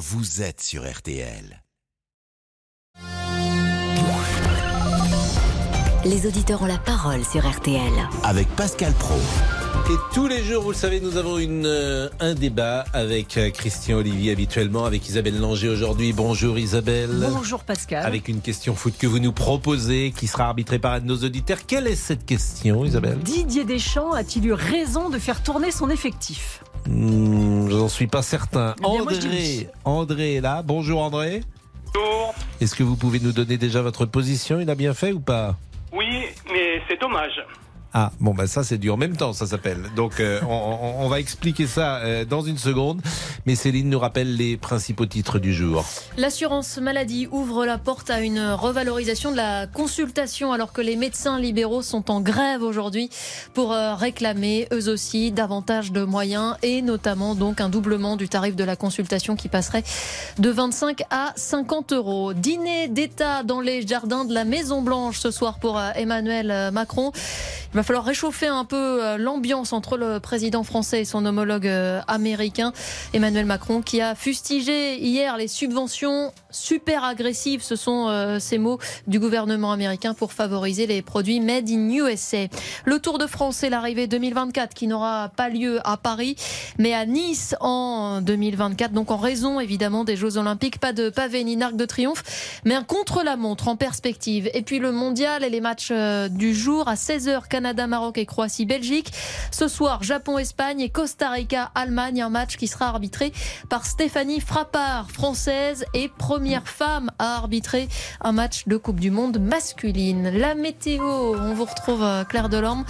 vous êtes sur RTL. Les auditeurs ont la parole sur RTL. Avec Pascal Pro. Et tous les jours, vous le savez, nous avons une, euh, un débat avec euh, Christian Olivier habituellement, avec Isabelle Langer aujourd'hui. Bonjour Isabelle. Bonjour Pascal. Avec une question foot que vous nous proposez, qui sera arbitrée par un de nos auditeurs. Quelle est cette question, Isabelle? Didier Deschamps a-t-il eu raison de faire tourner son effectif? Hmm, Je n'en suis pas certain. Eh André. André est là. Bonjour André. Bonjour. Est-ce que vous pouvez nous donner déjà votre position? Il a bien fait ou pas? Oui, mais c'est dommage. Ah, bon, bah ça, c'est du en même temps, ça s'appelle. Donc, euh, on, va expliquer ça euh, dans une seconde. Mais Céline nous rappelle les principaux titres du jour. L'assurance maladie ouvre la porte à une revalorisation de la consultation alors que les médecins libéraux sont en grève aujourd'hui pour euh, réclamer eux aussi davantage de moyens et notamment donc un doublement du tarif de la consultation qui passerait de 25 à 50 euros. Dîner d'État dans les jardins de la Maison Blanche ce soir pour Emmanuel Macron. Va falloir réchauffer un peu euh, l'ambiance entre le président français et son homologue euh, américain, Emmanuel Macron, qui a fustigé hier les subventions super agressives, ce sont euh, ces mots du gouvernement américain pour favoriser les produits made in USA. Le Tour de France, c'est l'arrivée 2024 qui n'aura pas lieu à Paris, mais à Nice en 2024. Donc en raison évidemment des Jeux Olympiques, pas de pavé ni arc de triomphe, mais un contre-la-montre en perspective. Et puis le mondial et les matchs euh, du jour à 16h, Canada, Maroc et Croatie, Belgique. Ce soir, Japon, Espagne et Costa Rica, Allemagne, un match qui sera arbitré par Stéphanie Frappard, française et première femme à arbitrer un match de Coupe du Monde masculine. La météo, on vous retrouve euh, Claire Delorme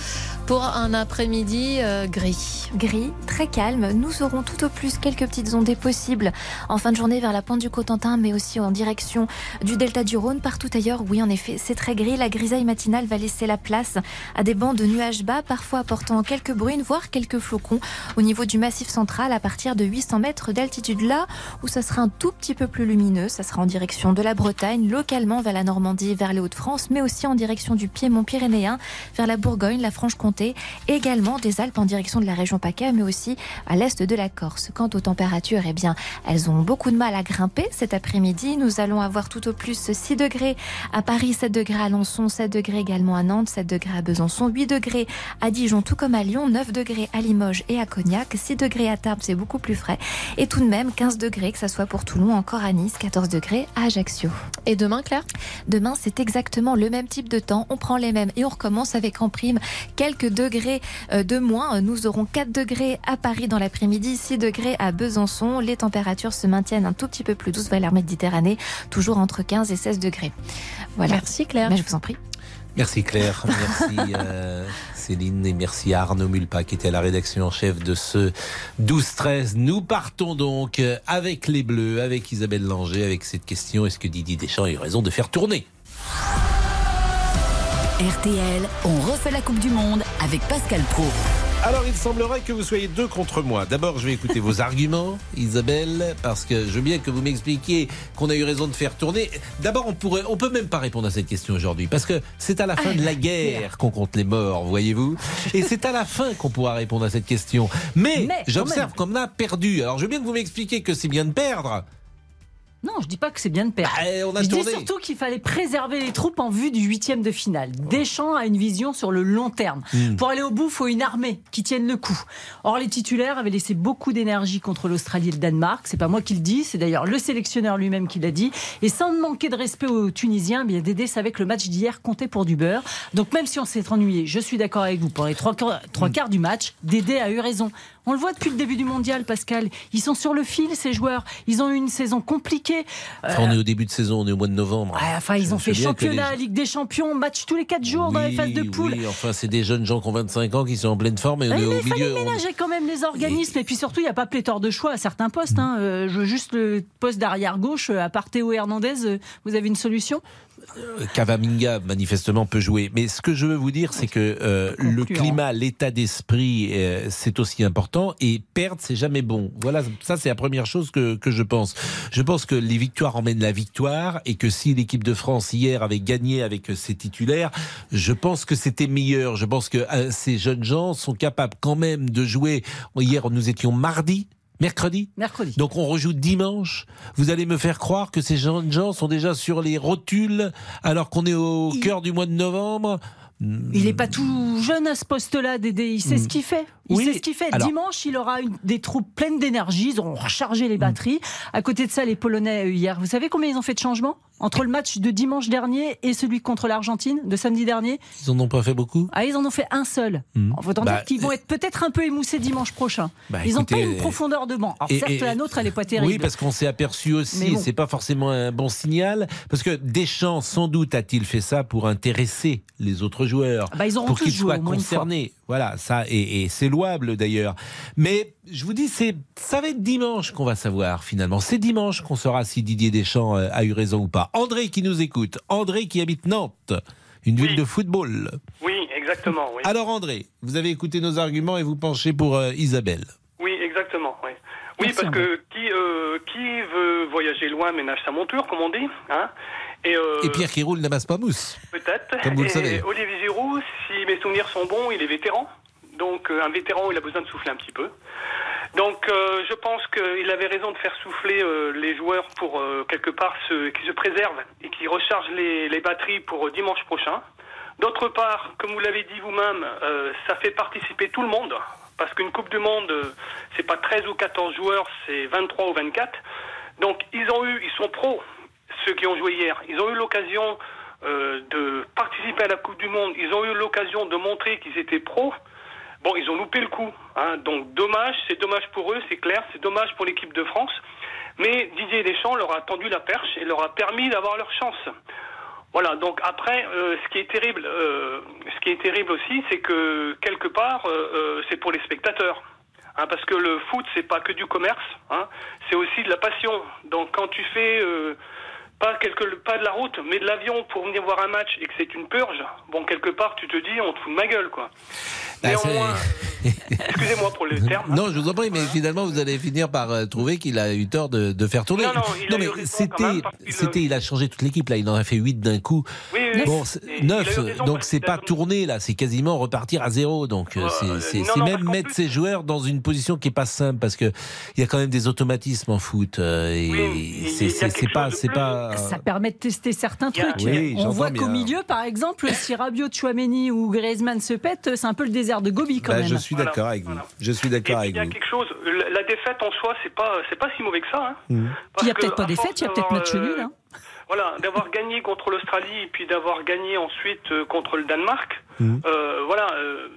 pour un après-midi euh, gris. Gris, très calme. Nous aurons tout au plus quelques petites ondées possibles en fin de journée vers la pointe du Cotentin, mais aussi en direction du delta du Rhône. Partout ailleurs, oui, en effet, c'est très gris. La grisaille matinale va laisser la place à des bancs de nuages bas, parfois apportant quelques bruines, voire quelques flocons au niveau du massif central à partir de 800 mètres d'altitude. Là où ça sera un tout petit peu plus lumineux, sera en direction de la Bretagne, localement vers la Normandie, vers les Hauts-de-France, mais aussi en direction du Piémont pyrénéen, vers la Bourgogne, la Franche-Comté, également des Alpes en direction de la région PACA, mais aussi à l'est de la Corse. Quant aux températures, eh bien, elles ont beaucoup de mal à grimper cet après-midi. Nous allons avoir tout au plus 6 degrés à Paris, 7 degrés à Alençon, 7 degrés également à Nantes, 7 degrés à Besançon, 8 degrés à Dijon, tout comme à Lyon, 9 degrés à Limoges et à Cognac, 6 degrés à Tarbes, c'est beaucoup plus frais, et tout de même 15 degrés, que ça soit pour Toulon, encore à Nice, 14 degrés à Ajaccio. Et demain, Claire? Demain, c'est exactement le même type de temps. On prend les mêmes et on recommence avec en prime quelques degrés euh, de moins. Nous aurons 4 degrés à Paris dans l'après-midi, 6 degrés à Besançon. Les températures se maintiennent un tout petit peu plus douces vers la Méditerranée, toujours entre 15 et 16 degrés. Voilà. Merci Claire. Mais je vous en prie. Merci Claire, merci euh, Céline et merci à Arnaud Mulpa qui était à la rédaction en chef de ce 12-13. Nous partons donc avec les Bleus, avec Isabelle Langer, avec cette question est-ce que Didier Deschamps a eu raison de faire tourner? RTL, on refait la Coupe du Monde avec Pascal Pro. Alors il semblerait que vous soyez deux contre moi. D'abord je vais écouter vos arguments, Isabelle, parce que je veux bien que vous m'expliquiez qu'on a eu raison de faire tourner. D'abord on pourrait, on peut même pas répondre à cette question aujourd'hui, parce que c'est à la fin de la guerre qu'on compte les morts, voyez-vous, et c'est à la fin qu'on pourra répondre à cette question. Mais, Mais, j'observe qu'on a perdu. Alors je veux bien que vous m'expliquiez que c'est bien de perdre. Non, je dis pas que c'est bien de perdre. Bah, on a je dis surtout qu'il fallait préserver les troupes en vue du huitième de finale. Deschamps a une vision sur le long terme. Hmm. Pour aller au bout, il faut une armée qui tienne le coup. Or, les titulaires avaient laissé beaucoup d'énergie contre l'Australie et le Danemark. C'est pas moi qui le dis, c'est d'ailleurs le sélectionneur lui-même qui l'a dit. Et sans manquer de respect aux Tunisiens, bien Dédé savait que le match d'hier comptait pour du beurre. Donc même si on s'est ennuyé, je suis d'accord avec vous pour les trois, quarts du match. Dédé a eu raison. On le voit depuis le début du mondial, Pascal. Ils sont sur le fil, ces joueurs. Ils ont eu une saison compliquée. Enfin, on est au début de saison, on est au mois de novembre. Ouais, enfin, ils ont fait championnat, les- Ligue des Champions, match tous les 4 jours dans les phases de poule. Oui, enfin, c'est des jeunes gens qui ont 25 ans qui sont en pleine forme et on Ouais, est mais au il fallait milieu. on- ménager quand même les organismes et puis surtout il n'y a pas pléthore de choix à certains postes. hein. Euh, je veux juste le poste d'arrière gauche euh, à part Théo Hernandez. euh, Vous avez une solution? Cavaminga, manifestement, peut jouer. Mais ce que je veux vous dire, c'est que euh, le Concluant. climat, l'état d'esprit, euh, c'est aussi important. Et perdre, c'est jamais bon. Voilà, ça, c'est la première chose que, que je pense. Je pense que les victoires emmènent la victoire et que si l'équipe de France, hier, avait gagné avec ses titulaires, je pense que c'était meilleur. Je pense que euh, ces jeunes gens sont capables quand même de jouer. Hier, nous étions mardi. Mercredi Mercredi. Donc on rejoue dimanche. Vous allez me faire croire que ces jeunes gens sont déjà sur les rotules alors qu'on est au Il- cœur du mois de novembre. Il n'est pas tout jeune à ce poste-là, Dédé. Il sait ce qu'il fait. Il. Oui, sait ce qu'il fait. alors- Dimanche, il aura une- des troupes pleines d'énergie. Ils auront rechargé les batteries. À côté de ça, les Polonais, euh, hier, vous savez combien ils ont fait de changements Entre le match de dimanche dernier et celui contre l'Argentine de samedi dernier? Ils en ont pas fait beaucoup Ah, ils en ont fait un seul. En autant Bah, dire qu'ils vont être peut-être un peu émoussés dimanche prochain. Bah, ils n'ont pas une euh, profondeur de banc. Alors et- certes, et- la nôtre, elle n'est pas terrible. Oui, parce qu'on s'est aperçu aussi, bon. c'est pas forcément un bon signal, parce que Deschamps, sans doute, a-t-il fait ça pour intéresser les autres joueurs, Ah bah, ils pour qu'ils soient concernés. Voilà, ça, et, et c'est louable d'ailleurs. Mais je vous dis, c'est, ça va être dimanche qu'on va savoir finalement. C'est dimanche qu'on saura si Didier Deschamps euh, a eu raison ou pas. André qui nous écoute, André qui habite Nantes, une ville de football. Oui, exactement. Oui, Alors André, vous avez écouté nos arguments et vous penchez pour euh, Isabelle. oui exactement. Oui, parce que qui, euh, qui veut voyager loin ménage sa monture, comme on dit. Hein? Et, euh, Et Pierre qui roule n'amasse pas mousse. Peut-être. Comme vous le savez. Olivier Giroud, si mes souvenirs sont bons, il est vétéran. Donc euh, un vétéran, il a besoin de souffler un petit peu. Donc euh, je pense qu'il avait raison de faire souffler euh, les joueurs pour euh, quelque part qui se préservent et qui rechargent les, les batteries pour euh, dimanche prochain. D'autre part, comme vous l'avez dit vous-même, euh, ça fait participer tout le monde. Parce qu'une Coupe du Monde, c'est pas 13 ou 14 joueurs, c'est 23 ou 24. Donc ils ont eu, ils sont pros, ceux qui ont joué hier. Ils ont eu l'occasion euh, de participer à la Coupe du Monde. Ils ont eu l'occasion de montrer qu'ils étaient pros. Bon, ils ont loupé le coup. Hein. Donc dommage, c'est dommage pour eux, c'est clair, c'est dommage pour l'équipe de France. Mais Didier Deschamps leur a tendu la perche et leur a permis d'avoir leur chance. Voilà, donc après, euh, ce qui est terrible, euh, ce qui est terrible aussi, c'est que quelque part, c'est pour les spectateurs. Hein, parce que le foot, c'est pas que du commerce, hein, c'est aussi de la passion. Donc quand tu fais pas quelque, pas de la route, mais de l'avion pour venir voir un match et que c'est une purge, bon quelque part tu te dis on te fout de ma gueule quoi. Bah, Néanmoins, excusez-moi pour le terme. Non, je vous en prie, mais finalement, vous allez finir par euh, trouver qu'il a eu tort de, de faire tourner. Non, non, il a eu mais c'était, c'était, il a changé toute l'équipe. Là, il en a fait 8 d'un coup. Oui, oui, Bon, oui. c'est- Et il a eu neuf, raison donc parce c'est pas tourné là, c'est quasiment repartir à zéro. Donc euh, Euh, c'est, même mettre plus- ses joueurs dans une position qui est pas simple parce que il y a quand même des automatismes en foot euh, et Oui, c'est, c'est pas, pas. Ça permet de tester certains trucs. Oui, On voit qu'au milieu, par exemple, si Rabiot, Chouameni ou Griezmann se pètent, c'est un peu le désert de Gobi quand Bah, même. je suis Voilà, d'accord avec voilà. vous. Je suis d'accord avec il y a vous. quelque chose. La, défaite en soi, c'est pas, c'est pas si mauvais que ça. Hein. Parce Il n'y a peut-être pas fêtes, il y a peut-être match euh, nul. hein. Voilà, d'avoir gagné contre l'Australie et puis d'avoir gagné ensuite euh, contre le Danemark. Mhm. euh, voilà. euh,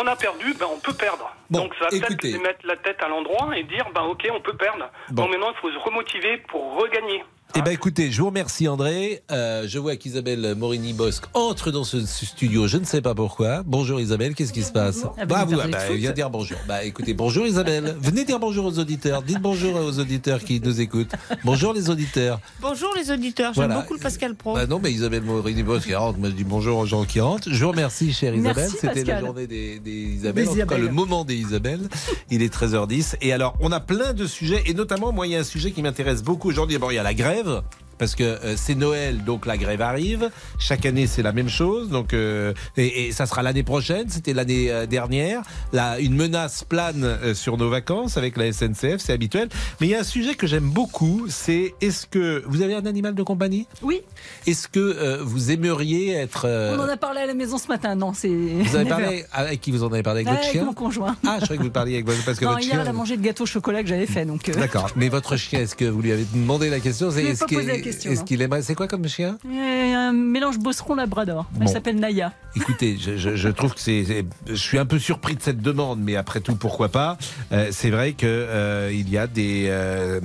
on a perdu, ben on peut perdre. Bon, Donc ça va peut-être mettre la tête à l'endroit et dire, ben ok, on peut perdre. Bon. Donc maintenant, il faut se remotiver pour regagner. Eh ben écoutez, je vous remercie André. Euh, je vois qu'Isabelle Morini-Bosque entre dans ce studio, je ne sais pas pourquoi. Bonjour Isabelle, qu'est-ce qui se passe? Ah, Bah, vous bah, viens dire bonjour. Bah écoutez, bonjour Isabelle. Venez dire bonjour aux auditeurs. Dites bonjour aux auditeurs qui nous écoutent. Bonjour les auditeurs. Bonjour les auditeurs, j'aime Voilà. beaucoup le Pascal Pro. Bah non, mais Isabelle Morini-Bosque qui rentre, moi je dis bonjour aux gens qui rentrent. Je vous remercie chère Merci, Isabelle. C'était la journée des, des Isabelles, Des en tout cas le moment des Isabelles. Il est 13h10. Et alors, on a plein de sujets, et notamment, moi, il y a un sujet qui m'intéresse beaucoup aujourd'hui. D'abord, il y a la grève. rêve Parce que euh, c'est Noël, donc la grève arrive. Chaque année, c'est la même chose. Donc, euh, et, et ça sera l'année prochaine. C'était l'année euh, dernière. Là, une menace plane sur nos vacances avec la SNCF, c'est habituel. Mais il y a un sujet que j'aime beaucoup. C'est est-ce que vous avez un animal de compagnie? Oui, Est-ce que vous aimeriez être on en a parlé à la maison ce matin. Non, c'est. Vous avez parlé avec qui vous en avez parlé? Avec votre Avec chien? mon conjoint. Ah, je croyais que vous parliez avec votre parce que Non, votre hier, chien. elle a mangé de gâteau au chocolat que j'avais fait. Donc, D'accord. Mais votre chien, est-ce que vous lui avez demandé la question? C'est est-ce qu'il question, est-ce qu'il aimerait C'est quoi comme chien? Euh, un mélange bosseron-labrador. Elle s'appelle Naya. Écoutez, je, je- je trouve que c'est, je suis un peu surpris de cette demande, mais après tout, pourquoi pas? Euh, C'est vrai que euh, il y a des euh,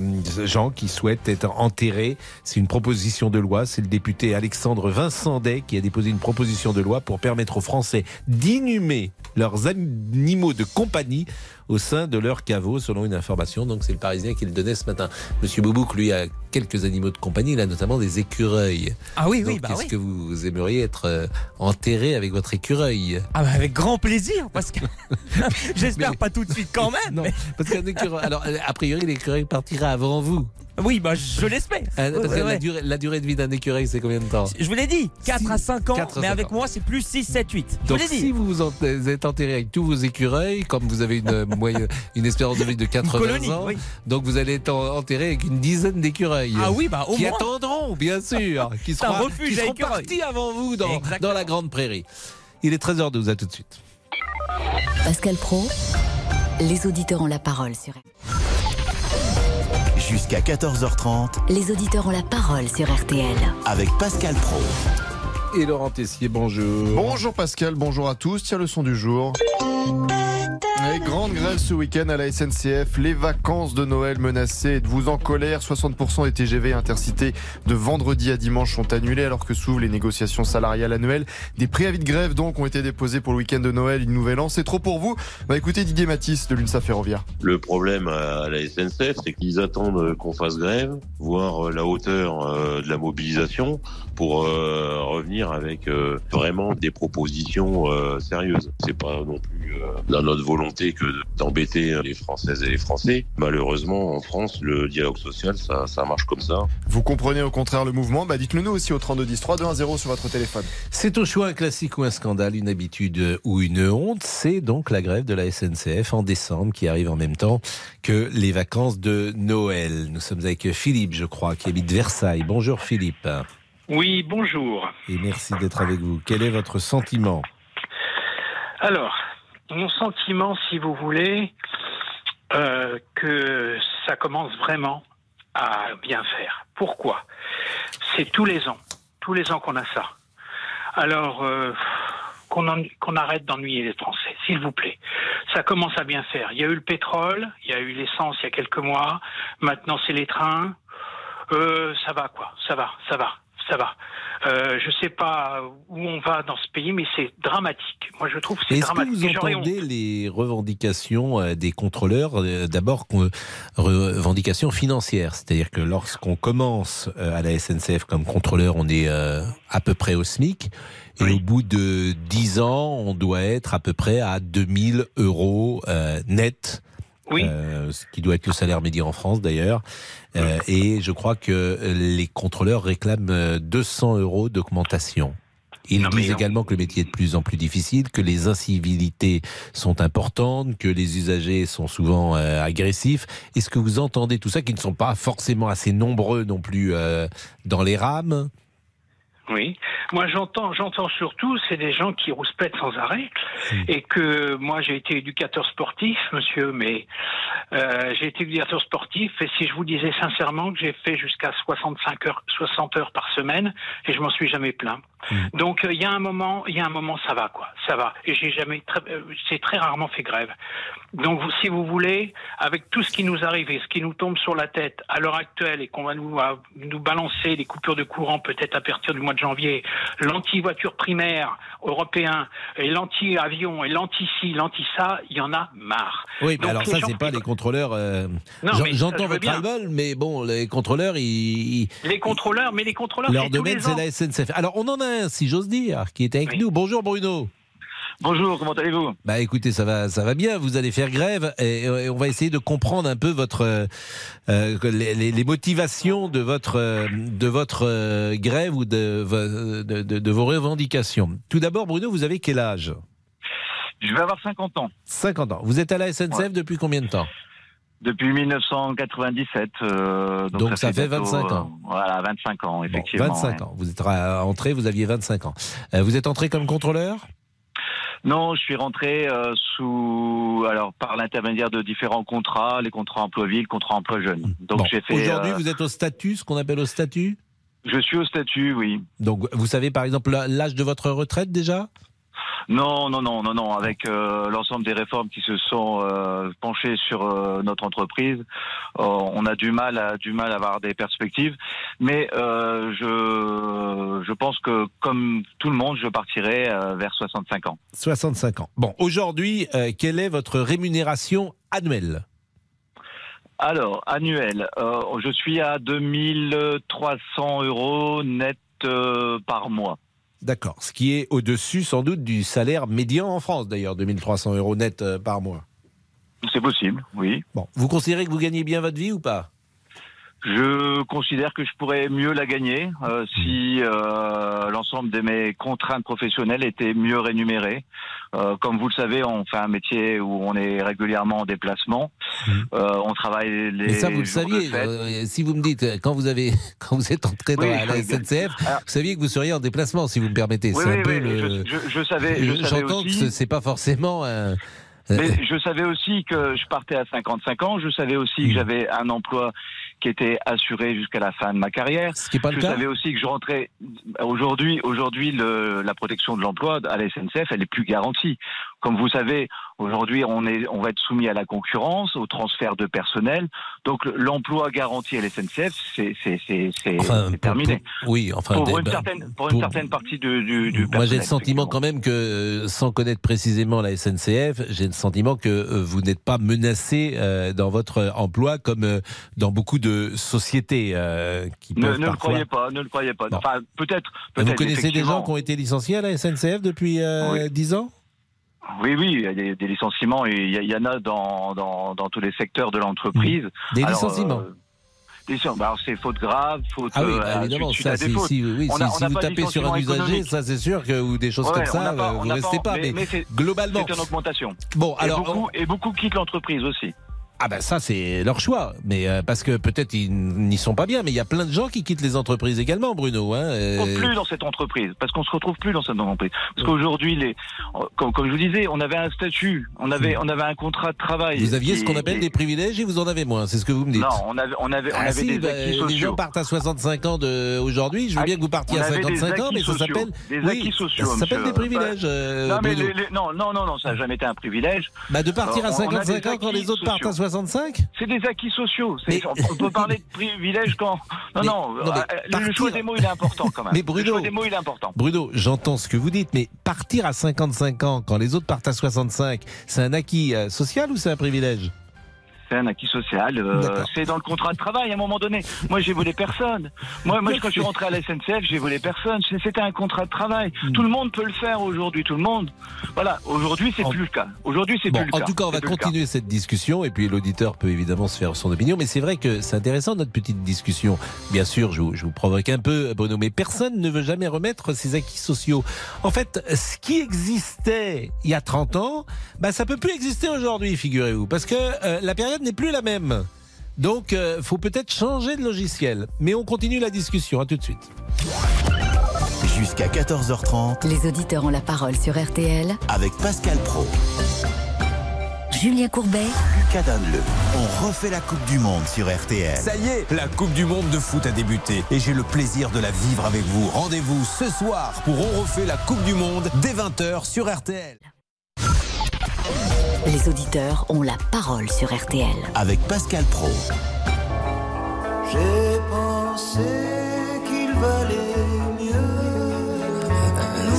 gens qui souhaitent être enterrés. C'est une proposition de loi. C'est le député Alexandre Vincendet qui a déposé une proposition de loi pour permettre aux Français d'inhumer leurs animaux de compagnie au sein de leur caveau, selon une information. Donc c'est le Parisien qui le donnait ce matin. Monsieur Boubouk, lui, a quelques animaux de compagnie. Il a notamment des écureuils. Ah oui, oui, bah est-ce oui. que vous aimeriez être euh, enterré avec votre écureuil? Ah bah avec grand plaisir, parce que j'espère Mais- pas tout de suite quand même. Non, mais- parce qu'un écureuil. Alors, a priori, l'écureuil partira avant vous. Oui, bah je l'espère. Euh, parce que Ouais, la, durée, la durée de vie d'un écureuil, c'est combien de temps Je vous l'ai dit, 4 à 5 ans, 4 à mais 5 avec ans. moi c'est plus 6, 7, 8. Je vous Donc dit. si vous vous en- vous êtes enterré avec tous vos écureuils, comme vous avez une, euh, moyenne- une espérance de vie de 80 colonie, ans, oui. donc vous allez être en- enterré avec une dizaine d'écureuils. Ah oui, bah au qui moins. attendrons, bien sûr, qui seront, refuge qui seront partis avant vous dans, dans la grande prairie. Il est 13h12, à tout de suite. Pascal Pro, les auditeurs ont la parole sur Jusqu'à 14h30 Les auditeurs ont la parole sur RTL. avec Pascal Pro. Et Laurent Tessier, bonjour. Bonjour Pascal, bonjour à tous. Tiens le son du jour. Et grande grève ce week-end à la SNCF. Les vacances de Noël menacées. Êtes-vous en colère? 60% des TGV intercités de vendredi à dimanche sont annulés alors que s'ouvrent les négociations salariales annuelles. Des préavis de grève donc ont été déposés pour le week-end de Noël et du Nouvel An. C'est trop pour vous Bah écoutez Didier Matisse de l'UNSA Ferroviaire. Le problème à la SNCF, c'est qu'ils attendent qu'on fasse grève, voir la hauteur euh, de la mobilisation pour euh, revenir avec euh, vraiment des propositions euh, sérieuses. C'est pas non plus euh, dans notre volonté que d'embêter les Françaises et les Français. Malheureusement, en France, le dialogue social, ça, ça marche comme ça. Vous comprenez au contraire le mouvement? Bah dites-le nous aussi au 3210 3210 sur votre téléphone. C'est au choix un classique ou un scandale, une habitude ou une honte. C'est donc la grève de la SNCF en décembre qui arrive en même temps que les vacances de Noël. Nous sommes avec Philippe, je crois, qui habite Versailles. Bonjour Philippe. Oui, bonjour. Et merci d'être avec vous. Quel est votre sentiment? Alors, mon sentiment, si vous voulez, euh, que ça commence vraiment à bien faire. Pourquoi? C'est tous les ans, tous les ans qu'on a ça. Alors, euh, qu'on arrête d'ennuyer les Français, s'il vous plaît. Ça commence à bien faire. Il y a eu le pétrole, il y a eu l'essence il y a quelques mois. Maintenant, c'est les trains. Euh, ça va quoi Ça va, ça va, ça va. Euh, je sais pas où on va dans ce pays, mais c'est dramatique. Moi, je trouve que c'est Est-ce que dramatique. vous entendez les revendications euh, des contrôleurs euh, D'abord, revendications financières, c'est-à-dire que lorsqu'on commence à la SNCF comme contrôleur, on est à peu près au SMIC. Et au bout de 10 ans, on doit être à peu près à 2000 euros net Oui. euh, ce qui doit être le salaire médian en France d'ailleurs. Euh, et je crois que les contrôleurs réclament euh, 200 euros d'augmentation. Ils Non, disent également que le métier est de plus en plus difficile, que les incivilités sont importantes, que les usagers sont souvent euh, agressifs. Est-ce que vous entendez tout ça, qui ne sont pas forcément assez nombreux non plus euh, dans les rames? Oui. Moi, j'entends, j'entends surtout, c'est des gens qui rouspètent sans arrêt, et que moi, j'ai été éducateur sportif, monsieur, mais euh, j'ai été éducateur sportif, et si je vous disais sincèrement que j'ai fait jusqu'à 65 heures, 60 heures par semaine, et je m'en suis jamais plaint. Donc, euh, il y a un moment, il y a un moment, ça va, quoi, ça va. Et j'ai jamais, très, euh, très rarement fait grève. Donc, si vous voulez, avec tout ce qui nous arrive et ce qui nous tombe sur la tête à l'heure actuelle et qu'on va nous, nous balancer des coupures de courant peut-être à partir du mois de janvier, l'anti-voiture primaire européen et l'anti-avion et l'anti-ci, l'anti-ça, il y en a marre. Oui, mais Donc, alors ça, c'est pas les contrôleurs. euh, J'entends votre ras-le-bol, mais bon, les contrôleurs, ils, Les contrôleurs, mais les contrôleurs, leur c'est domaine, c'est la SNCF. Alors, on en a si j'ose dire, qui est avec nous. Bonjour, Bruno. Bonjour, comment allez-vous? Bah écoutez, ça va, ça va bien. Vous allez faire grève et, et on va essayer de comprendre un peu votre euh, euh, les, motivations de votre euh, de votre euh, grève ou de, de, de- de vos revendications. Tout d'abord, Bruno, vous avez quel âge? Je vais avoir 50 ans. 50 ans. Vous êtes à la SNCF Ouais. depuis combien de temps? Depuis 1997. euh, donc, Donc ça fait bientôt, 25 ans. euh, voilà, 25 ans, Bon, effectivement. 25 ouais. ans. Vous êtes entré, vous aviez 25 ans. Euh, vous êtes entré comme contrôleur? Non, je suis rentré euh, sous, alors par l'intermédiaire de différents contrats, les contrats emploi ville, contrats emploi jeune. Donc Bon. j'ai fait. Aujourd'hui, vous êtes au statut, ce qu'on appelle au statut? Je suis au statut, oui. Donc, vous savez par exemple l'âge de votre retraite déjà? Non, non, non, non, non. Avec euh, l'ensemble des réformes qui se sont euh, penchées sur euh, notre entreprise, on a du mal, à, du mal à avoir des perspectives. Mais je, je pense que comme tout le monde, je partirai vers 65 ans. 65 ans. Bon, aujourd'hui, quelle est votre rémunération annuelle? Alors, annuel, euh, je suis à 2300 euros net par mois. D'accord. Ce qui est au-dessus, sans doute, du salaire médian en France, d'ailleurs, 2300 euros net euh, par mois. C'est possible, oui. Bon, vous considérez que vous gagnez bien votre vie ou pas? Je considère que je pourrais mieux la gagner euh, si euh, l'ensemble de mes contraintes professionnelles étaient mieux rémunérées. Euh, comme vous le savez, on fait un métier où on est régulièrement en déplacement. Euh, on travaille les. Mais ça, vous le saviez. euh, si vous me dites, euh, quand vous, avez, quand vous êtes entré dans Oui, la, la. SNCF, Alors- vous saviez que vous seriez en déplacement, si vous me permettez. Oui, C'est oui, un peu le. je, je- je savais, je J'entends que aussi. ce- c'est pas forcément un. Mais je savais aussi que je partais à 55 ans. Je savais aussi que j'avais un emploi qui était assuré jusqu'à la fin de ma carrière. Ce qui pas le je cas. savais aussi que je rentrais. Aujourd'hui, aujourd'hui, le- la protection de l'emploi à la SNCF, elle est plus garantie. Comme vous savez, aujourd'hui, on est, on va être soumis à la concurrence, au transfert de personnel. Donc, l'emploi garanti à la SNCF, c'est, c'est, c'est, c'est- Enfin, c'est pour- terminé. pour- oui, enfin. Pour des- une certaine, pour pour- une certaine partie du, du, du Moi, j'ai le personnel, sentiment quand même que, sans connaître précisément la SNCF, j'ai le sentiment que euh, vous n'êtes pas menacé euh, dans votre emploi comme euh, dans beaucoup de sociétés euh, qui Ne, peuvent ne le croyez pas, ne le croyez pas. Enfin, peut-être. Vous connaissez des gens qui ont été licenciés à la SNCF depuis Oui. 10 ans? Oui, oui, il y a des, des licenciements et il y, en a dans, dans, dans tous les secteurs de l'entreprise. Des Alors, licenciements euh. Bah, alors, c'est faute grave, faute. Ah oui, euh, bah, évidemment, suite ça, si, si, oui, On si, a- si on n'a vous pas tapez sur un usager, ça c'est sûr que ou des choses Ouais, comme ça, pas- euh, vous restez pas. mais, Mais, mais globalement, c'est en augmentation. bon, Et alors, et beaucoup quittent l'entreprise aussi. Ah ben ça c'est leur choix, mais euh, parce que peut-être ils n'y sont pas bien, mais il y a plein de gens qui quittent les entreprises également, Bruno. Hein, On euh, se retrouve plus dans cette entreprise parce qu'on se retrouve plus dans cette entreprise parce qu'aujourd'hui les comme, comme je vous disais on avait un statut on avait on avait un contrat de travail vous aviez ce qu'on appelle des privilèges et vous en avez moins, c'est ce que vous me dites. non on avait on avait on Ah avait si, des bah, acquis les gens partent à 65 ans de aujourd'hui. Je veux Ah, bien que vous partiez on à avait des 55 ans, mais ça s'appelle Des oui, acquis sociaux, ça s'appelle des privilèges. euh, non, mais les- les- non, non, non, ça n'a jamais été un privilège. Bah, de partir Euh, à on- on a 55 des ans quand les autres partent à sociaux. 65 C'est des acquis sociaux. Mais- On, peut parler de privilèges quand. Non, Mais- non, euh, le partir- choix des mots, il est important quand même. Mais Bruno- le choix des mots, il est important. Bruno, j'entends ce que vous dites, mais partir à 55 ans quand les autres partent à 65, c'est un acquis euh, social ou c'est un privilège? C'est un acquis social. euh, c'est dans le contrat de travail à un moment donné. Moi, j'ai volé personne. Moi, moi quand je suis rentré à la SNCF, j'ai volé personne. C'était un contrat de travail. Hmm. Tout le monde peut le faire aujourd'hui. Tout le monde. Voilà. Aujourd'hui, c'est En- plus le cas. Aujourd'hui, c'est Bon, plus le en cas. tout cas, on va continuer cette discussion et puis l'auditeur peut évidemment se faire son opinion. Mais c'est vrai que c'est intéressant notre petite discussion. Bien sûr, je vous, je vous provoque un peu, Bruno, mais personne ne veut jamais remettre ses acquis sociaux. En fait, ce qui existait il y a 30 ans, bah, ça peut plus exister aujourd'hui, figurez-vous, parce que euh, la période n'est plus la même. Donc, euh, faut peut-être changer de logiciel. Mais on continue la discussion. À tout de suite. Jusqu'à 14h30 Les auditeurs ont la parole sur RTL. avec Pascal Pro. Julien Courbet, Lucas Daneleu. On refait la Coupe du Monde sur RTL. Ça y est, la Coupe du Monde de foot a débuté et j'ai le plaisir de la vivre avec vous. Rendez-vous ce soir pour On refait la Coupe du Monde dès 20h sur RTL. Les auditeurs ont la parole sur RTL. Avec Pascal Pro. J'ai pensé qu'il valait mieux.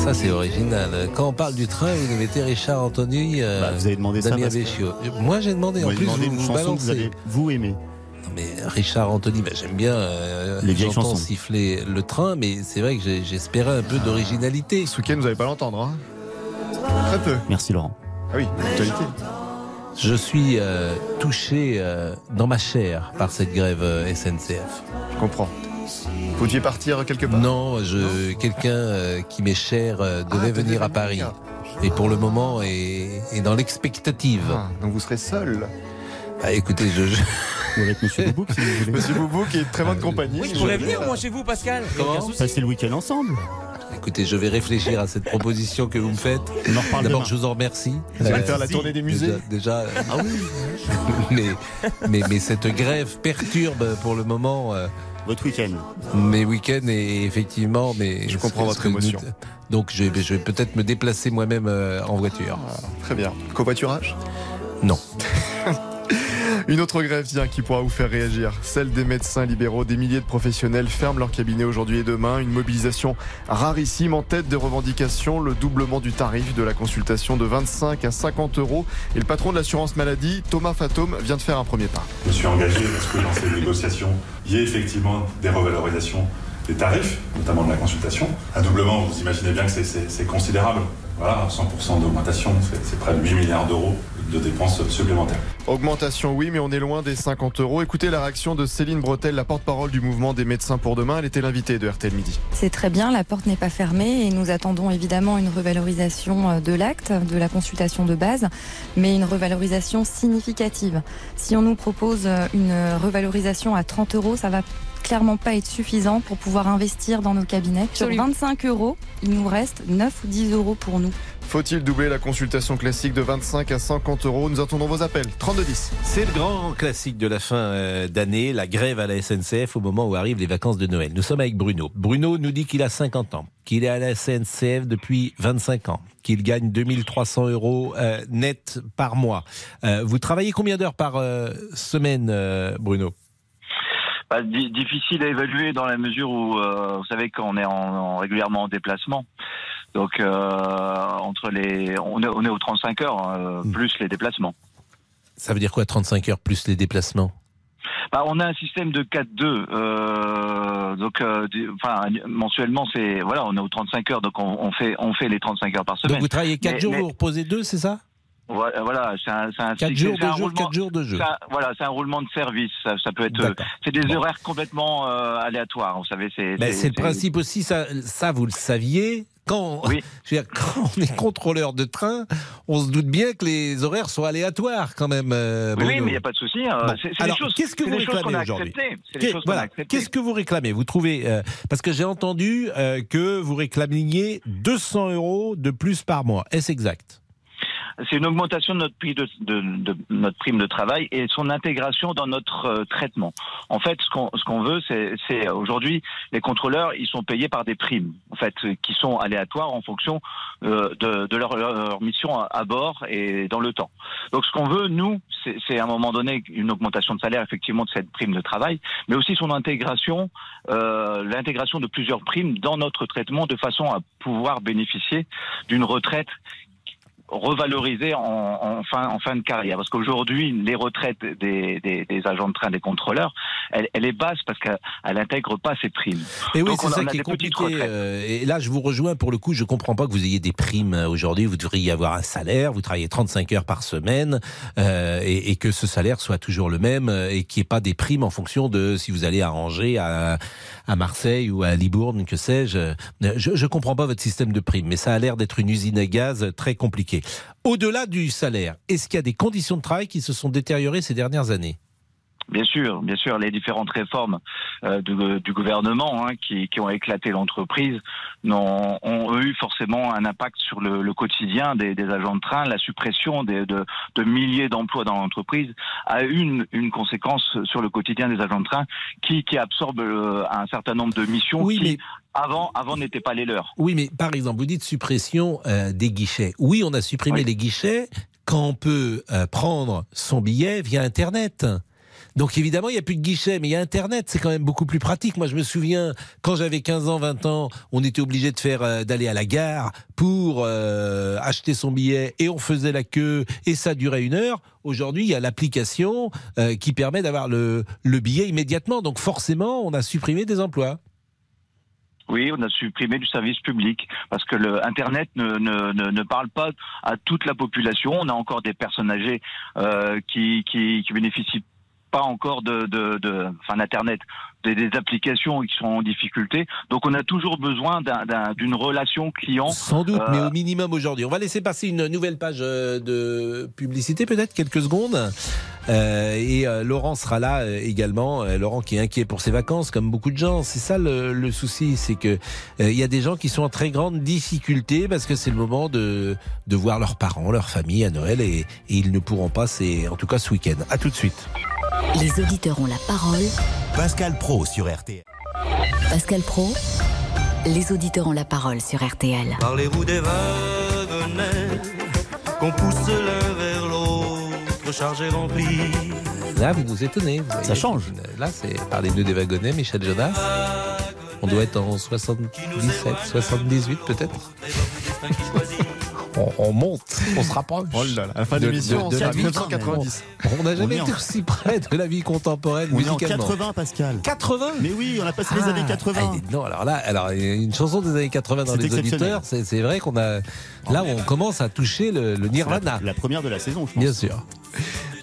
Ça, c'est original. Quand on parle du train, vous mettez Richard Anthony. euh, Bah, vous avez demandé ça, Damien. Béchiot. Moi, j'ai demandé. En plus, demandé vous, une vous chanson que vous avez, vous, aimé. Non, mais Richard Anthony, bah, j'aime bien. euh, Les vieilles j'entends chansons. siffler le train, mais c'est vrai que j'espérais un peu d'originalité. Ce week-end, vous n'allez pas l'entendre. Hein Très peu. Merci Laurent. Ah oui, actualité. Je suis euh, touché euh, dans ma chair par cette grève euh, SNCF. Je comprends. Vous deviez partir quelque part? Non, je, quelqu'un qui m'est cher devait Ah, venir à. Paris. Et pour le moment est, est dans l'expectative. Ah, donc vous serez seul. Ah, écoutez, je, Ou avec Monsieur Boubouk si vous voulez. Monsieur Boubou qui est très bonne compagnie. Oui, je pourrais venir, moi, chez vous, Pascal. Comment. Passer le week-end ensemble. écoutez, je vais réfléchir à cette proposition que vous me faites. D'abord, je vous en remercie. Vous allez Euh, faire la tournée des musées Déjà, déjà, euh, Ah oui, mais, mais, mais cette grève perturbe pour le moment euh, votre week-end. mes week-ends et effectivement. Mais Je comprends votre nous- émotion. donc, je vais, je vais peut-être me déplacer moi-même euh, en voiture. Ah, Très bien. Covoiturage? Non. Une autre grève, tiens, qui pourra vous faire réagir. Celle des médecins libéraux. Des milliers de professionnels ferment leur cabinet aujourd'hui et demain. Une mobilisation rarissime en tête des revendications. Le doublement du tarif de la consultation de 25 à 50 euros. Et le patron de l'assurance maladie, Thomas Fatome, vient de faire un premier pas. Je suis engagé parce que dans ces négociations, il y a effectivement des revalorisations des tarifs, notamment de la consultation. Un doublement, vous imaginez bien que c'est- considérable. Voilà, 100% d'augmentation, c'est près de 8 milliards d'euros de dépenses supplémentaires. Augmentation, oui, mais on est loin des 50 euros. Écoutez la réaction de Céline Bretel, la porte-parole du mouvement des médecins pour demain. Elle était l'invitée de RTL Midi. C'est très bien, la porte n'est pas fermée et nous attendons évidemment une revalorisation euh, de l'acte, de la consultation de base, mais une revalorisation significative. Si on nous propose euh, une revalorisation à 30 euros, ça va clairement pas être suffisant pour pouvoir investir dans nos cabinets. Sur 25 euros, il nous reste 9 ou 10 euros pour nous. Faut-il doubler la consultation classique de 25 à 50 euros Nous attendons vos appels. 3210. C'est le grand classique de la fin euh, d'année, la grève à la SNCF au moment où arrivent les vacances de Noël. Nous sommes avec Bruno. Bruno nous dit qu'il a 50 ans, qu'il est à la SNCF depuis 25 ans, qu'il gagne 2300 euros euh, net par mois. Euh, vous travaillez combien d'heures par euh, semaine, euh, Bruno? Bah, di- difficile à évaluer dans la mesure où euh, vous savez qu'on est en, en- régulièrement en déplacement. Donc euh, entre les, on est, on est aux 35 heures euh, plus les déplacements. Ça veut dire quoi 35 heures plus les déplacements? Bah, on a un système de 4-2. Euh, donc, euh, du- enfin, mensuellement, c'est voilà, on est aux 35 heures, donc on, on fait on fait les 35 heures par semaine. Donc vous travaillez 4 Mais- jours, mais- vous reposez 2, c'est ça? Voilà, c'est un, un 4 c'est- jours, un 2 jours, roulement- 4 jours, 2 jours. c'est un- voilà, c'est un roulement de service. Ça, ça peut être, c'est des horaires complètement euh, aléatoires. Vous savez, c'est. Ben, c'est le principe aussi, ça, ça vous le saviez? Quand, je veux dire, quand on est contrôleur de train, on se doute bien que les horaires sont aléatoires quand même. euh, Oui, mais il n'y a pas de souci. Bon, des alors, qu'est-ce que vous réclamez aujourd'hui. Qu'est-ce que vous réclamez Vous trouvez euh, parce que j'ai entendu euh, que vous réclamiez 200 euros de plus par mois. Est-ce exact? C'est une augmentation de notre prix de, de- de notre prime de travail et son intégration dans notre euh, traitement. En fait, ce qu'on ce qu'on veut, c'est aujourd'hui les contrôleurs, ils sont payés par des primes, en fait, qui sont aléatoires en fonction euh, de, de leur, leur mission à, à bord et dans le temps. Donc, ce qu'on veut, nous, c'est à un moment donné une augmentation de salaire effectivement de cette prime de travail, mais aussi son intégration, euh, l'intégration de plusieurs primes dans notre traitement de façon à pouvoir bénéficier d'une retraite revalorisée en, en fin, en fin de carrière. Parce qu'aujourd'hui, les retraites des, des, des agents de train, des contrôleurs, elle, elle est basse parce qu'elle n'intègre pas ces primes. Et oui, c'est ça on a qui est compliqué. euh, et là, je vous rejoins pour le coup. Je comprends pas que vous ayez des primes euh, aujourd'hui. Vous devriez avoir un salaire. Vous travaillez 35 heures par semaine euh, et, et que ce salaire soit toujours le même et qu'il n'y ait pas des primes en fonction de si vous allez à Angers, à, à Marseille ou à Libourne, que sais-je. Je, je comprends pas votre système de primes, mais ça a l'air d'être une usine à gaz très compliquée. Au-delà du salaire, est-ce qu'il y a des conditions de travail qui se sont détériorées ces dernières années? Bien sûr, bien sûr, les différentes réformes euh, du, du gouvernement hein, qui, qui ont éclaté l'entreprise ont eu forcément un impact sur le, le quotidien des, des agents de train. La suppression des- de, de milliers d'emplois dans l'entreprise a eu une, une conséquence sur le quotidien des agents de train qui, qui absorbent euh, un certain nombre de missions qui, avant, avant n'étaient pas les leurs. Oui, mais par exemple, vous dites suppression euh, des guichets. Oui, on a supprimé les guichets quand on peut prendre son billet via Internet. Donc évidemment, il n'y a plus de guichet, mais il y a Internet, c'est quand même beaucoup plus pratique. Moi, je me souviens, quand j'avais 15 ans, 20 ans, on était obligé de faire euh, d'aller à la gare pour euh, acheter son billet et on faisait la queue et ça durait une heure. Aujourd'hui, il y a l'application euh, qui permet d'avoir le, le billet immédiatement. Donc forcément, on a supprimé des emplois. Oui, on a supprimé du service public parce que le Internet ne, ne, ne, parle pas à toute la population. On a encore des personnes âgées qui, qui bénéficient pas encore de, de, de enfin d'internet, des, des applications qui sont en difficulté. Donc on a toujours besoin d'un- d'un- d'une relation client. Sans doute, Euh, mais au minimum aujourd'hui. On va laisser passer une nouvelle page euh, de publicité, peut-être quelques secondes. Euh, et euh, Laurent sera là euh, également. Euh, Laurent qui est inquiet pour ses vacances, comme beaucoup de gens. C'est ça le, le souci, c'est que euh, il y a des gens qui sont en très grande difficulté parce que c'est le moment de, de voir leurs parents, leur famille à Noël et, et ils ne pourront pas. C'est en tout cas ce week-end. À tout de suite. Les auditeurs ont la parole. Pascal Pro sur RTL. Pascal Pro, les auditeurs ont la parole sur RTL. Parlez-vous des wagonnets qu'on pousse l'un vers l'autre, chargés remplis Là, vous nous étonnez. vous voyez. change. Là, c'est par les nœuds des wagonnets, Michel Jonas. On doit être en 77, 78 peut-être. On, on monte, on se rapproche. Oh là là, à la fin de De- l'émission, de- de c'est la à vie. 990. On n'a jamais été aussi près de la vie contemporaine On est en musicalement. 80, Pascal. 80 Mais oui, on a passé les Ah, années 80. ah, dites donc, alors là, alors une chanson des années 80 dans les auditeurs, c'est vrai qu'on a là on commence à toucher le, le nirvana. La première de la saison, je pense. Bien sûr.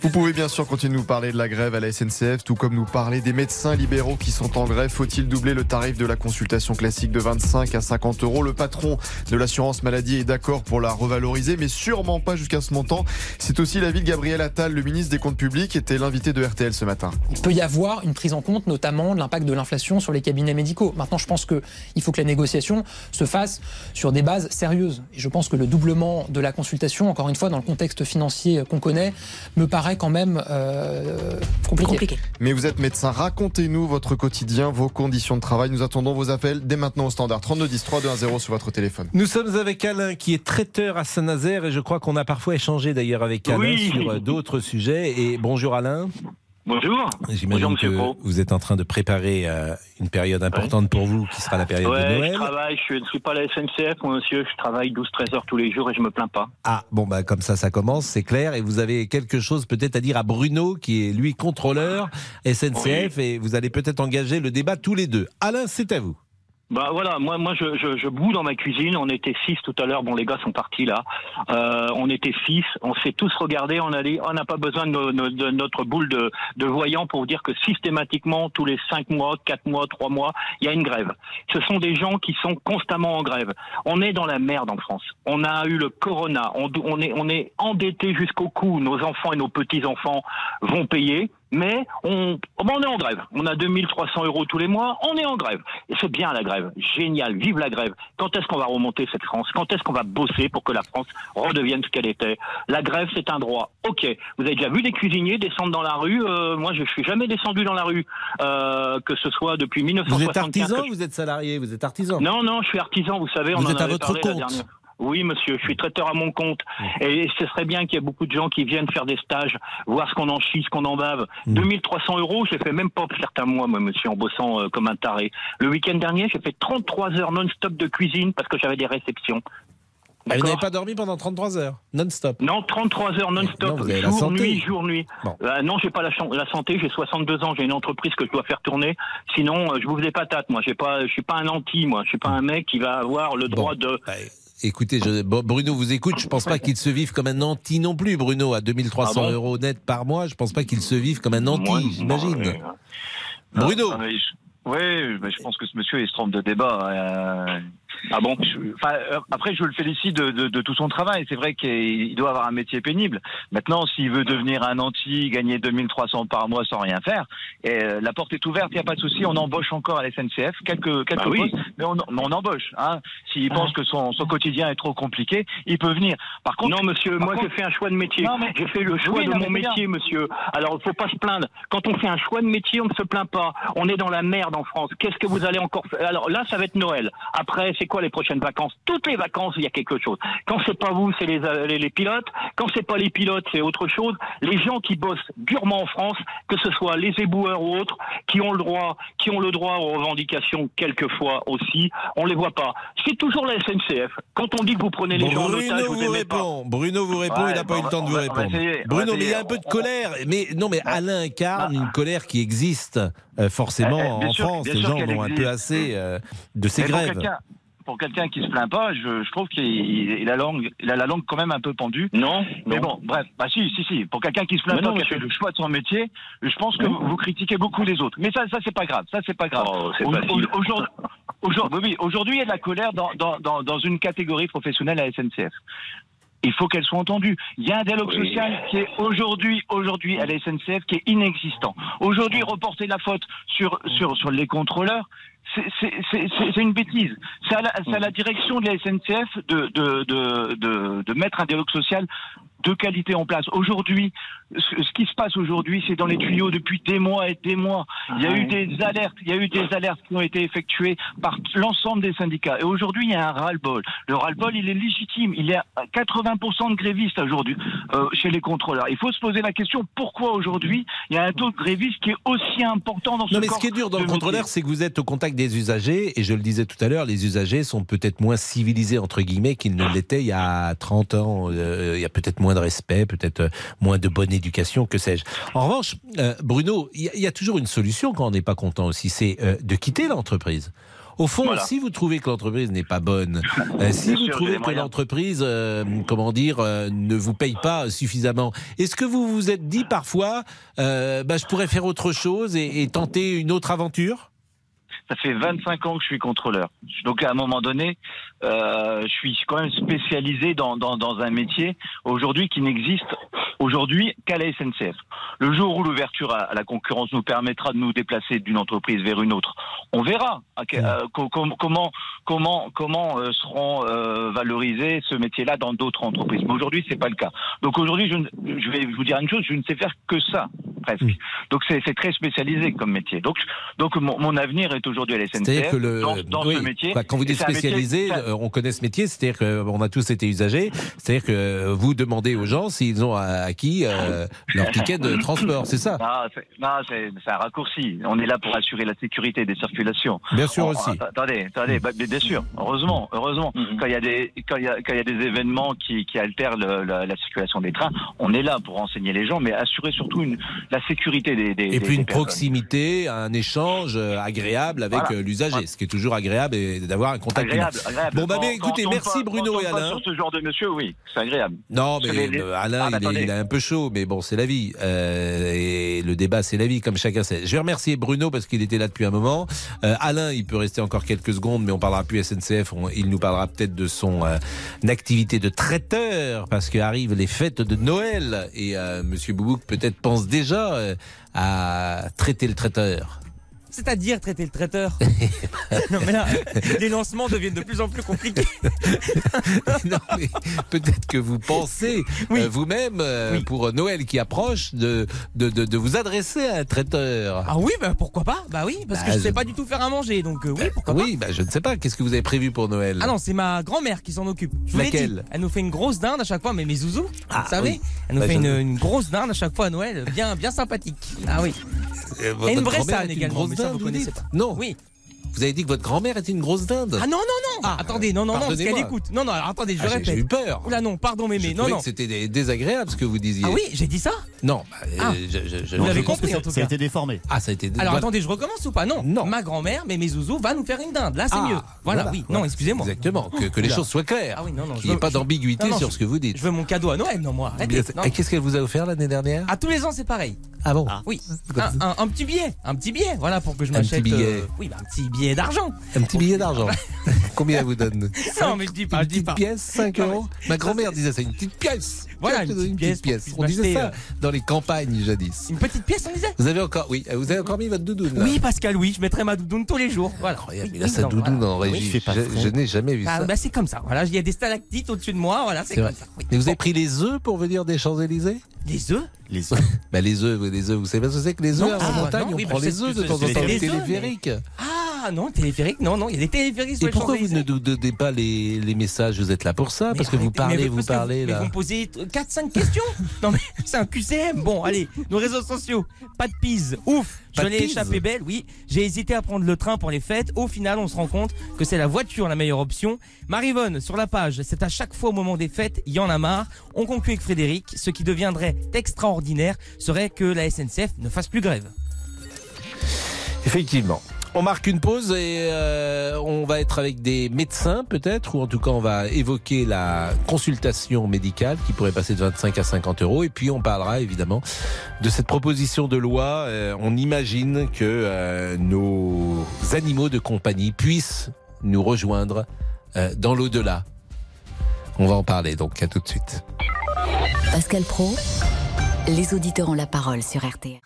Vous pouvez bien sûr continuer de nous parler de la grève à la SNCF, tout comme nous parler des médecins libéraux qui sont en grève. Faut-il doubler le tarif de la consultation classique de 25 à 50 euros? Le patron de l'assurance maladie est d'accord pour la revaloriser, mais sûrement pas jusqu'à ce montant. C'est aussi l'avis de Gabriel Attal, le ministre des Comptes Publics, était l'invité de RTL ce matin. Il peut y avoir une prise en compte notamment de l'impact de l'inflation sur les cabinets médicaux. Maintenant, je pense qu'il faut que la négociation se fasse sur des bases sérieuses. Et je pense que le doublement de la consultation, encore une fois, dans le contexte financier qu'on connaît, me paraît quand même euh, compliqué. Mais vous êtes médecin, racontez-nous votre quotidien, vos conditions de travail. Nous attendons vos appels dès maintenant au standard 32 10 3 2 1 0 sur votre téléphone. Nous sommes avec Alain qui est traiteur à Saint-Nazaire et je crois qu'on a parfois échangé d'ailleurs avec Alain Oui. sur euh, d'autres sujets. Et bonjour Alain. Bonjour. J'imagine Bonjour, monsieur que Pro. vous êtes en train de préparer euh, une période importante pour vous qui sera la période de Ouais, je Noël. travaille, je ne suis pas à la SNCF, monsieur, je travaille 12-13 heures tous les jours et je me plains pas. Ah, bon, bah, comme ça, ça commence, c'est clair. Et vous avez quelque chose peut-être à dire à Bruno, qui est lui contrôleur SNCF, et vous allez peut-être engager le débat tous les deux. Alain, c'est à vous. Bah voilà, moi, moi je, je, boue dans ma cuisine. On était six tout à l'heure. Bon, les gars sont partis là. Euh, on était six. On s'est tous regardés. On a dit, on n'a pas besoin de, notre boule de, de voyant pour dire que systématiquement, tous les cinq mois, quatre mois, trois mois, il y a une grève. Ce sont des gens qui sont constamment en grève. On est dans la merde en France. On a eu le corona. On, on est, on est endetté jusqu'au cou. Nos enfants et nos petits enfants vont payer. Mais on, oh ben, on est en grève. On a 2300 euros tous les mois. On est en grève. Et c'est bien la grève. Génial. Vive la grève. Quand est-ce qu'on va remonter cette France? Quand est-ce qu'on va bosser pour que la France redevienne ce qu'elle était? La grève, c'est un droit. Ok. Vous avez déjà vu des cuisiniers descendre dans la rue? Euh, Moi, je suis jamais descendu dans la rue, euh, que ce soit depuis Vous 1975. êtes artisan je- vous êtes salarié? Vous êtes artisan? Non, non, je suis artisan, vous savez. Vous on en à avait votre parlé la compte. dernière- Oui, monsieur, je suis traiteur à mon compte. Et ce serait bien qu'il y ait beaucoup de gens qui viennent faire des stages, voir ce qu'on en chie, ce qu'on en bave. 2300 euros, j'ai fait même pas certains mois, moi, monsieur, en bossant euh, comme un taré. Le week-end dernier, j'ai fait 33 heures non-stop de cuisine parce que j'avais des réceptions. Ah, Vous n'avez pas dormi pendant 33 heures, non-stop Non, 33 heures Non, non-stop, jour, santé. nuit, jour, nuit. Bon. Euh, non, j'ai pas la, santé, j'ai 62 ans, j'ai une entreprise que je dois faire tourner. Sinon, euh, je vous des patates, moi. J'ai pas, je suis pas un anti, moi. Je suis pas un mec qui va avoir le droit de. Écoutez, je- Bruno vous écoute. Je pense pas qu'il se vive comme un nanti non plus, Bruno, à 2300 Ah bon euros net par mois. Je pense pas qu'il se vive comme un nanti, j'imagine. Bruno. Mais je- Oui, mais je pense que ce monsieur il se trompe de débat. euh, Ah bon Je- enfin, euh, Après, je le félicite de, de- de tout son travail. C'est vrai qu'il doit avoir un métier pénible. Maintenant, s'il veut devenir un anti, gagner 2300 par mois sans rien faire, et, euh, la porte est ouverte, il n'y a pas de souci. On embauche encore à la SNCF quelques, quelques Bah oui. postes, mais on, mais on embauche. Hein. S'il pense que son, son quotidien est trop compliqué, il peut venir. Par contre, non, monsieur, moi contre- j'ai fait un choix de métier. Mais- J'ai fait le choix Oui, de non, mon métier, monsieur. Alors il faut pas se plaindre. Quand on fait un choix de métier, on ne se plaint pas. On est dans la merde en France. Qu'est-ce que vous allez encore faire? Alors là, ça va être Noël. Après, c'est quoi les prochaines vacances? Toutes les vacances, il y a quelque chose. Quand c'est pas vous, c'est les, euh, les, les pilotes. Quand c'est pas les pilotes, c'est autre chose. Les gens qui bossent durement en France, que ce soit les éboueurs ou autres, qui ont le droit, qui ont le droit aux revendications quelquefois aussi, on les voit pas. C'est toujours la SNCF. Quand on dit que vous prenez les gens en otage, Bruno vous vous aimez pas. répond. Bruno vous répond. Ouais, il n'a pas eu le temps de vous répondre. essayer, Bruno, mais il y a un peu de colère. Mais non, mais Alain incarne une colère qui existe euh, forcément Eh, eh, en sûr- France. Les gens qu'elle ont un peu assez euh, de ces Mais grèves. Pour quelqu'un qui se plaint pas, je, je trouve qu'il il a, la langue, il a la langue quand même un peu pendue. Non. Mais non. bon, bref, bah si, si, si. Pour quelqu'un qui se plaint Mais pas, qui a fait le choix de son métier, je pense que vous, critiquez beaucoup les autres. Mais ça, ça c'est pas grave. Ça, c'est pas grave. Oh, Aujourd'hui, oui, il y a de la colère dans, dans, dans, dans une catégorie professionnelle à la SNCF. Il faut qu'elle soit entendue. Il y a un dialogue Oui. social qui est aujourd'hui, aujourd'hui à la SNCF qui est inexistant. Aujourd'hui, reporter la faute sur sur sur les contrôleurs, c'est une bêtise. C'est à, à la direction de la SNCF de de de de, de mettre un dialogue social de qualité en place. Aujourd'hui, ce, ce qui se passe aujourd'hui, c'est dans les tuyaux depuis des mois et des mois. Il y a eu des alertes, il y a eu des alertes qui ont été effectuées par l'ensemble des syndicats. Et aujourd'hui, il y a un ras-le-bol. Le ras-le-bol, il est légitime. Il y a 80% de grévistes aujourd'hui euh, chez les contrôleurs. Il faut se poser la question pourquoi aujourd'hui il y a un taux de grévistes qui est aussi important dans ce Non, mais ce qui est dur dans le contrôleur, c'est que vous êtes au contact des usagers, et je le disais tout à l'heure, les usagers sont peut-être moins civilisés, entre guillemets, qu'ils ne l'étaient il y a 30 ans. Euh, il y a peut-être moins de respect, peut-être euh, moins de bonne éducation, que sais-je. En revanche, euh, Bruno, il y, a- il y a toujours une solution quand on n'est pas content aussi, c'est euh, de quitter l'entreprise. Au fond, Voilà. si vous trouvez que l'entreprise n'est pas bonne, euh, si Bien vous sûr, trouvez que l'entreprise, euh, comment dire, euh, ne vous paye pas suffisamment, est-ce que vous vous êtes dit parfois, bah, je pourrais faire autre chose et, et tenter une autre aventure? Ça fait 25 ans que je suis contrôleur. Donc à un moment donné, euh, je suis quand même spécialisé dans, dans, dans un métier aujourd'hui qui n'existe aujourd'hui qu'à la SNCF. Le jour où l'ouverture à, la concurrence nous permettra de nous déplacer d'une entreprise vers une autre, on verra que- euh, co- com- comment comment comment euh, seront euh, valorisés ce métier-là dans d'autres entreprises. Mais aujourd'hui, c'est pas le cas. Donc aujourd'hui, je, vais vous dire une chose, je ne sais faire que ça presque. Donc c'est c'est très spécialisé comme métier. Donc donc mon, mon avenir est aujourd'hui à la SNCF C'est-à-dire que le, dans, dans oui, ce métier. bah, quand vous Et dites métier- spécialisé, euh, on connaît ce métier, c'est-à-dire qu'on a tous été usagers, c'est-à-dire que vous demandez aux gens s'ils ont acquis euh, leur ticket de transport, c'est ça? Non, c'est- un raccourci. On est là pour assurer la sécurité des circulations. Bien sûr On- aussi. att- Attendez, attendez, bah, mais bien sûr, heureusement, heureusement. Mm-hmm. Quand il y a des quand il y a, quand il y a des événements qui, qui altèrent le- la, la circulation des trains, on est là pour renseigner les gens, mais assurer surtout une, la sécurité des. des Et des- puis une des proximité, un échange euh, agréable avec Voilà. euh, l'usager, ce qui est toujours agréable et d'avoir un contact. Agréable, agréable. Bon bah mais écoutez, merci pas- Bruno et Alain. Sur ce genre de monsieur, oui, c'est agréable. Non, mais les- euh, Alain, Ah, il, est, attendez. il est un peu chaud, mais bon, c'est la vie. Euh, et le débat, c'est la vie, comme chacun sait. Je vais remercier Bruno parce qu'il était là depuis un moment. Euh, Alain, il peut rester encore quelques secondes, mais on parlera plus SNCF. On- il nous parlera peut-être de son euh, activité de traiteur parce qu'arrivent les fêtes de Noël. Et Monsieur Boubouk peut-être pense déjà à traiter le traiteur. C'est-à-dire traiter le traiteur. non mais là, les lancements deviennent de plus en plus compliqués. non, mais peut-être que vous pensez euh, vous-même, euh, pour Noël qui approche, de, de, de, de vous adresser à un traiteur. Ah oui, bah pourquoi pas? Bah oui, parce que Bah, je sais je- pas du tout faire à manger, donc euh, oui, pourquoi Oui, bah, je ne sais pas. Qu'est-ce que vous avez prévu pour Noël? Ah non, c'est ma grand-mère qui s'en occupe. Je vous l'ai dit. Laquelle? Elle nous fait une grosse dinde à chaque fois, mais mes zouzous, Ah, vous savez, elle nous Bah, fait une, une grosse dinde à chaque fois à Noël, bien, bien sympathique. Ah oui. Euh, une vraie grand-mère sane est une également, grosse mais ça, dinde, vous connaissez pas. Non. Oui. Vous avez dit que votre grand-mère était une grosse dinde Ah non, non, non Attendez, non, non, non, parce qu'elle écoute. Non, non, alors attendez, je Ah, répète. j'ai eu peur. Oula non, pardon mémé, Je non, non. que c'était dé- désagréable ce que vous disiez. Ah oui, j'ai dit ça Non. bah, euh, Ah. je- je- je- Vous l'avez compris en tout Ça a cas. été déformé. Ah, ça a été. Alors attendez, je recommence ou pas? Non, Non. Ma grand-mère, mais mes zouzous, va nous faire une dinde. Là, c'est Ah, mieux. Voilà, oui. Non, excusez-moi. Exactement. Que, que les choses soient claires. Ah oui, non, non. Qu'il n'y ait pas d'ambiguïté sur je- ce que vous dites. Je veux mon cadeau à Noël, non, moi. Et qu'est-ce qu'elle vous a offert l'année dernière? À tous les ans, c'est pareil. Ah bon? Oui. Un, un- un petit billet. Un petit billet. Voilà, pour que je Un petit m'achète. billet. euh, oui, bah, un petit billet d'argent. Un petit billet d'argent. Combien elle vous donne? Non, mais je dis pas, Une je dis petite pas. pièce, 5 Non, mais- euros. Ma grand-mère disait ça, une petite pièce. Voilà, une je te donne petite pièce On disait ça dans les campagnes jadis. Une petite pièce, on disait Vous avez encore, oui, vous avez encore mis votre doudoune. là Oui, Pascal, oui, je mettrai ma doudoune tous les jours. Voilà. Incroyable, il a sa doudoune voilà. en régie. je n'ai jamais vu Ah, ça. bah, c'est comme ça. Voilà, il y a des stalactites au-dessus de moi. Voilà, c'est C'est comme vrai. ça. Oui. Mais vous avez pris les œufs pour venir des Champs-Élysées Les œufs Les œufs. bah, Les œufs, les œufs, vous savez pas ce que c'est que les Non, œufs ah, en montagne non, On oui, prend bah, les c'est- œufs de c'est- temps en c'est temps, œufs, mais- téléphériques. Ah non, téléphérique, non, non, il y a des téléphériques sur Et les pourquoi vous ne nous donnez pas les, les messages Vous êtes là pour ça Parce que vous parlez, vous parlez mais là. Vous me posez 4-5 questions Non mais c'est un QCM. Bon, allez, nos réseaux sociaux. Pas de pise. Ouf Pas Je l'ai échappé belle, oui. J'ai hésité à prendre le train pour les fêtes. Au final, on se rend compte que c'est la voiture la meilleure option. Marivonne, sur la page, c'est à chaque fois au moment des fêtes, il y en a marre. On conclut avec Frédéric. Ce qui deviendrait extraordinaire serait que la SNCF ne fasse plus grève. Effectivement. On marque une pause et euh, on va être avec des médecins peut-être, ou en tout cas on va évoquer la consultation médicale qui pourrait passer de 25 à 50 euros. Et puis on parlera évidemment de cette proposition de loi. Euh, on imagine que euh, nos animaux de compagnie puissent nous rejoindre dans l'au-delà. On va en parler donc à tout de suite. Pascal Pro, les auditeurs ont la parole sur RTL.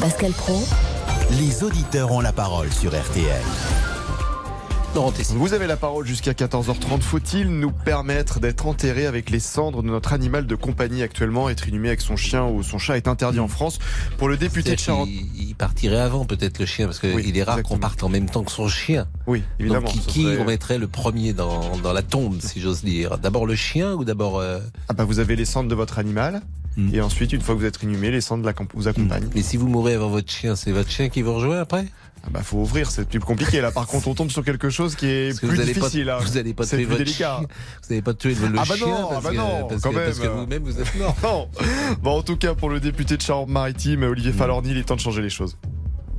Pascal Pro, Les auditeurs ont la parole sur RTL. Vous avez la parole jusqu'à 14h30. Faut-il nous permettre d'être enterrés avec les cendres de notre animal de compagnie actuellement Être inhumé avec son chien ou son chat est interdit en France. Pour le député de Charente. il partirait avant peut-être le chien parce qu'il Oui, est rare qu'on parte en même temps que son chien. Oui, évidemment. Donc qui serait- on mettrait le premier dans, dans la tombe, si j'ose dire? D'abord le chien ou d'abord... euh, Ah bah vous avez les cendres de votre animal Et ensuite, une fois que vous êtes inhumé, les cendres vous accompagnent. Mais si vous mourrez avant votre chien, c'est votre chien qui vous rejoint après Ah bah faut ouvrir, c'est plus compliqué là. Par contre, on tombe sur quelque chose qui est plus vous allez difficile. pas, là. vous allez pas tuer votre délicat. chien. Vous n'allez pas tuer le ah bah chien non, parce, ah bah que, non, parce quand que- même. parce que vous-même vous êtes mort. Non. Bon, en tout cas, pour le député de Charente-Maritime, Olivier Mm. Falorni, il est temps de changer les choses.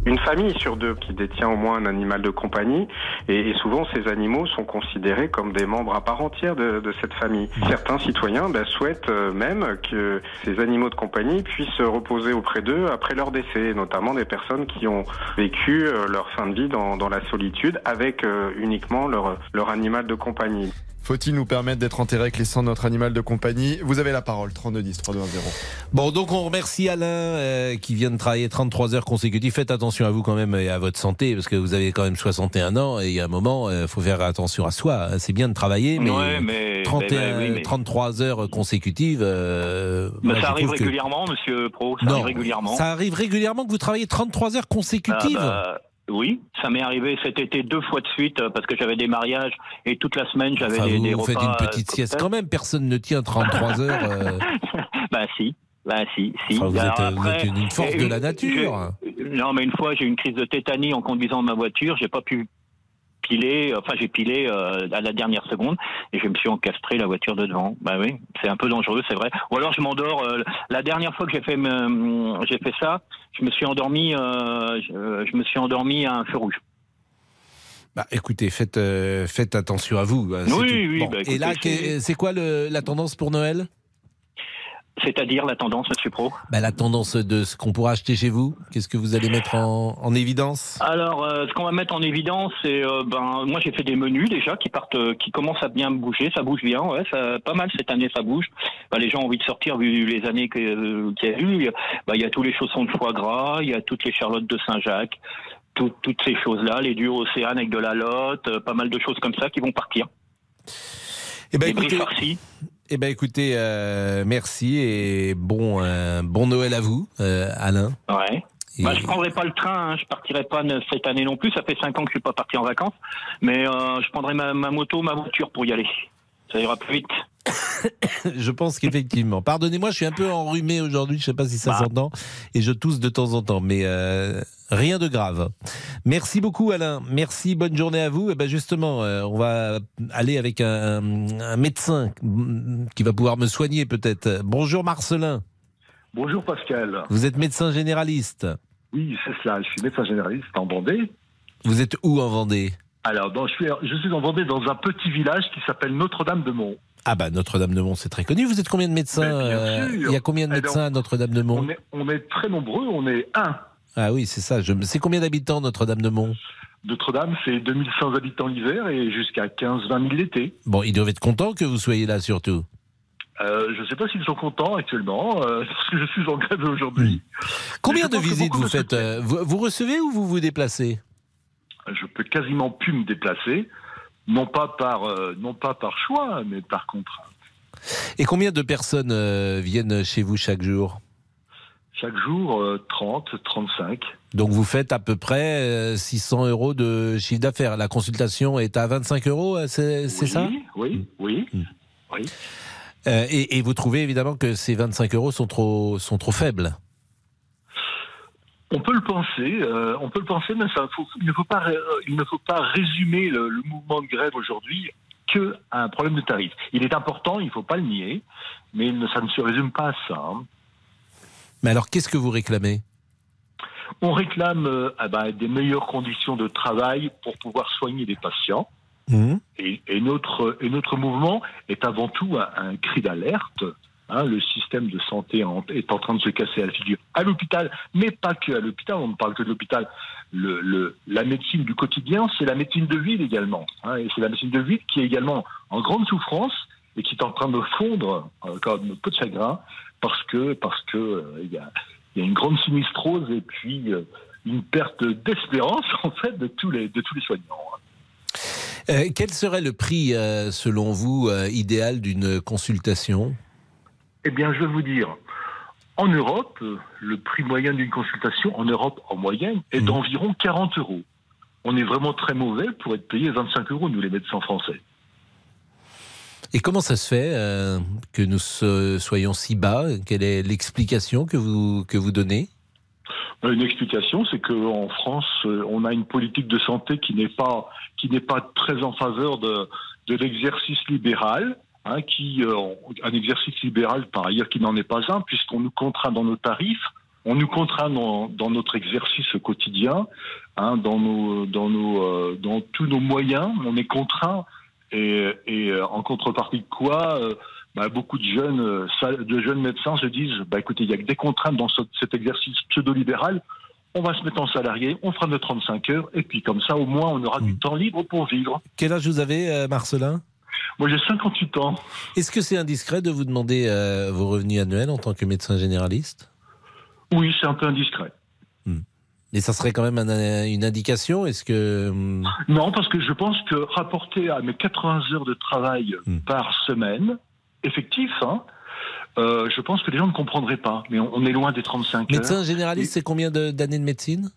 Une famille sur deux qui détient au moins un animal de compagnie et, et souvent ces animaux sont considérés comme des membres à part entière de, de cette famille. Certains citoyens ben, souhaitent euh, même que ces animaux de compagnie puissent reposer auprès d'eux après leur décès, notamment des personnes qui ont vécu euh, leur fin de vie dans, dans la solitude avec euh, uniquement leur, leur animal de compagnie. Faut-il nous permettre d'être enterré avec les cendres de notre animal de compagnie? Vous avez la parole, 3210 3210. Bon, donc on remercie Alain euh, qui vient de travailler 33 heures consécutives. Faites attention à vous quand même et à votre santé parce que vous avez quand même 61 ans et il y a un moment, il faut faire attention à soi. C'est bien de travailler, mais, Ouais, mais- 31, mais- mais oui, mais- 33 heures consécutives. euh, Mais moi, je ça arrive que- régulièrement, monsieur Pro. Ça Non, arrive régulièrement. ça arrive régulièrement que vous travaillez 33 heures consécutives. Ah bah, oui, ça m'est arrivé cet été deux fois de suite euh, parce que j'avais des mariages et toute la semaine j'avais Enfin, des, vous des faites repas. une petite euh, sieste quand même. Personne ne tient 33 heures. euh, bah si. Bah si, si. Enfin, vous Alors êtes, vous après, êtes une force de la nature. Non, mais une fois j'ai eu une crise de tétanie en conduisant ma voiture, j'ai pas pu piler, enfin j'ai pilé euh, à la dernière seconde et je me suis encastré la voiture de devant. Bah oui, c'est un peu dangereux, c'est vrai. Ou alors je m'endors. euh, la dernière fois que j'ai fait me- j'ai fait ça, je me suis endormi, euh, je, je me suis endormi à un feu rouge. Bah, écoutez, faites, euh, faites attention à vous. hein, Oui, oui, Bon, bah, Et là, c'est- quoi le- la tendance pour Noël? C'est-à-dire la tendance, Monsieur Pro. bah, La tendance de ce qu'on pourra acheter chez vous. Qu'est-ce que vous allez mettre en, en évidence? Alors, euh, ce qu'on va mettre en évidence, c'est, euh, ben, moi j'ai fait des menus déjà qui partent, euh, qui commencent à bien bouger, ça bouge bien, ouais, ça, pas mal cette année, ça bouge. Ben, les gens ont envie de sortir vu les années euh, qu'il y a eu. Il ben, il y a tous les chaussons de foie gras, il y a toutes les charlottes de Saint-Jacques, tout- toutes ces choses-là, les duos océanes avec de la lotte, pas mal de choses comme ça qui vont partir. Eh ben, écoutez, farcis. Eh ben, écoutez euh, merci et bon, euh, bon Noël à vous, euh, Alain. Ouais. Et- Bah, je prendrai pas le train, hein, je partirai pas cette année non plus. Ça fait cinq ans que je suis pas parti en vacances, mais euh, je prendrai ma, ma moto, ma voiture pour y aller. Ça ira plus vite. je pense qu'effectivement. Pardonnez-moi, je suis un peu enrhumé aujourd'hui, je sais pas si ça Bah. s'entend, et je tousse de temps en temps, mais euh, rien de grave. Merci beaucoup Alain, merci, bonne journée à vous. Et ben justement, euh, on va aller avec un, un médecin mm, qui va pouvoir me soigner peut-être. Bonjour Marcelin, Bonjour Pascal. vous êtes médecin généraliste. Oui, c'est cela. Je suis médecin généraliste en Vendée. Vous êtes où en Vendée? Alors, dans- je, suis, je suis en Vendée dans un petit village qui s'appelle Notre-Dame-de-Mont. Ah bah Notre-Dame-de-Mont, c'est très connu. Vous êtes combien de médecins euh. Il y a combien de médecins à Notre-Dame-de-Mont On est, on est très nombreux, on est un. Ah oui, c'est ça. Je... C'est combien d'habitants Notre-Dame-de-Mont Notre-Dame, c'est 2100 habitants l'hiver et jusqu'à 15-20 000 l'été. Bon, ils doivent être contents que vous soyez là surtout. Euh, je ne sais pas s'ils sont contents actuellement, euh, parce que je suis en grève aujourd'hui. Combien je de visites vous de faites euh, vous, vous recevez ou vous vous déplacez? Je peux quasiment plus me déplacer, non pas par, euh, non pas par choix, mais par contrainte. Et combien de personnes euh, viennent chez vous chaque jour? Chaque jour, euh, 30, 35. Donc vous faites à peu près euh, 600 euros de chiffre d'affaires. La consultation est à 25 euros, euh, c'est ça? Oui, oui, oui. Euh, et, et vous trouvez évidemment que ces 25 euros sont trop, sont trop faibles On peut le penser, euh, on peut le penser, mais ça, faut- il, ne faut pas, ré- euh, il ne faut pas résumer le, le mouvement de grève aujourd'hui que à un problème de tarif. Il est important, il ne faut pas le nier, mais ne- ça ne se résume pas à ça. hein. Mais alors qu'est-ce que vous réclamez? On réclame euh, ah ben, des meilleures conditions de travail pour pouvoir soigner les patients. Et, et notre, et notre mouvement est avant tout un, un cri d'alerte. Hein. le système de santé est en train de se casser à la figure à l'hôpital, mais pas que à l'hôpital. On ne parle que de l'hôpital. La médecine du quotidien, c'est la médecine de ville également. hein. et c'est la médecine de ville qui est également en grande souffrance et qui est en train de fondre euh, comme peau de chagrin parce que parce que euh, y, a, une grande sinistrose et puis euh, une perte d'espérance en fait de tous les de tous les soignants. Euh, Quel serait le prix, selon vous, idéal d'une consultation? Eh bien, je vais vous dire, en Europe, euh, le prix moyen d'une consultation en Europe en moyenne est d'environ 40 euros. On est vraiment très mauvais pour être payé 25 euros, nous les médecins français. Et comment ça se fait euh, que nous so- soyons si bas? Quelle est l'explication que vous, que vous donnez? Une explication, c'est qu'en France, euh, on a une politique de santé qui n'est pas qui n'est pas très en faveur de, de l'exercice libéral, hein, qui euh, un exercice libéral par ailleurs qui n'en est pas un, puisqu'on nous contraint dans nos tarifs, on nous contraint dans, dans notre exercice quotidien, hein, dans nos dans nos euh, dans tous nos moyens, on est contraint et, et euh, en contrepartie de quoi euh, bah, beaucoup de jeunes, de jeunes médecins se disent bah, écoutez, il y a que des contraintes dans ce- cet exercice pseudo-libéral. On va se mettre en salarié, on fera nos 35 heures, et puis comme ça, au moins, on aura du temps libre pour vivre. Quel âge vous avez, Marcelin? Moi, j'ai 58 ans. Est-ce que c'est indiscret de vous demander euh, vos revenus annuels en tant que médecin généraliste? Oui, c'est un peu indiscret. Et ça serait quand même un- une indication Est-ce que. hum, Non, parce que je pense que rapporté à mes 80 heures de travail par semaine, effectif, hein, euh, je pense que les gens ne comprendraient pas. Mais on, on est loin des 35 Médecin heures. généraliste, c'est combien d'années de médecine?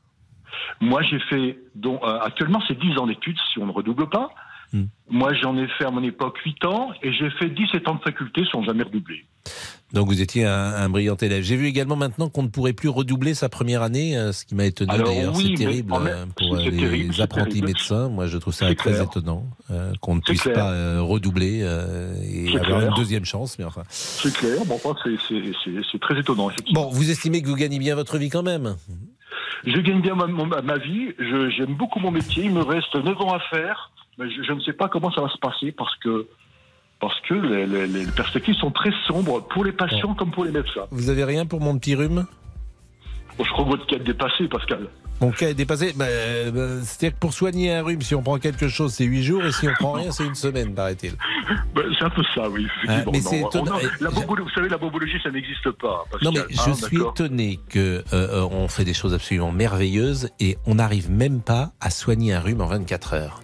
Moi, j'ai fait, dont, euh, actuellement, c'est 10 ans d'études si on ne redouble pas. Hmm. Moi, j'en ai fait à mon époque 8 ans et j'ai fait 17 ans de faculté sans jamais redoubler. Donc vous étiez un, un brillant élève. J'ai vu également maintenant qu'on ne pourrait plus redoubler sa première année, euh, ce qui m'a étonné d'ailleurs. oui, c'est terrible même- pour les terrible, apprentis terrible. médecins. Moi, je trouve ça très clair. étonnant euh, qu'on ne puisse clair. pas euh, redoubler euh, et avoir clair. une deuxième chance. Mais enfin. C'est clair, bon, enfin, c'est- très étonnant. Bon, vous estimez que vous gagnez bien votre vie quand même? Je gagne bien ma, mon- ma vie, je- j'aime beaucoup mon métier, il me reste 9 ans à faire, mais je, je ne sais pas comment ça va se passer parce que, parce que les, les- les perspectives sont très sombres pour les patients comme pour les médecins. Vous avez rien pour mon petit rhume? Je crois que votre dépassé, Pascal. Mon cas est dépassé. Bah, euh, bah, C'est-à-dire que pour soigner un rhume, si on prend quelque chose, c'est 8 jours, et si on prend rien, c'est une semaine, paraît-il. Ben, c'est un peu ça, oui. Ah, mais c'est vous savez, la bobologie, ça n'existe pas. Pascal. Non mais je Ah, suis étonné que euh, euh, on fait des choses absolument merveilleuses et on n'arrive même pas à soigner un rhume en 24 heures.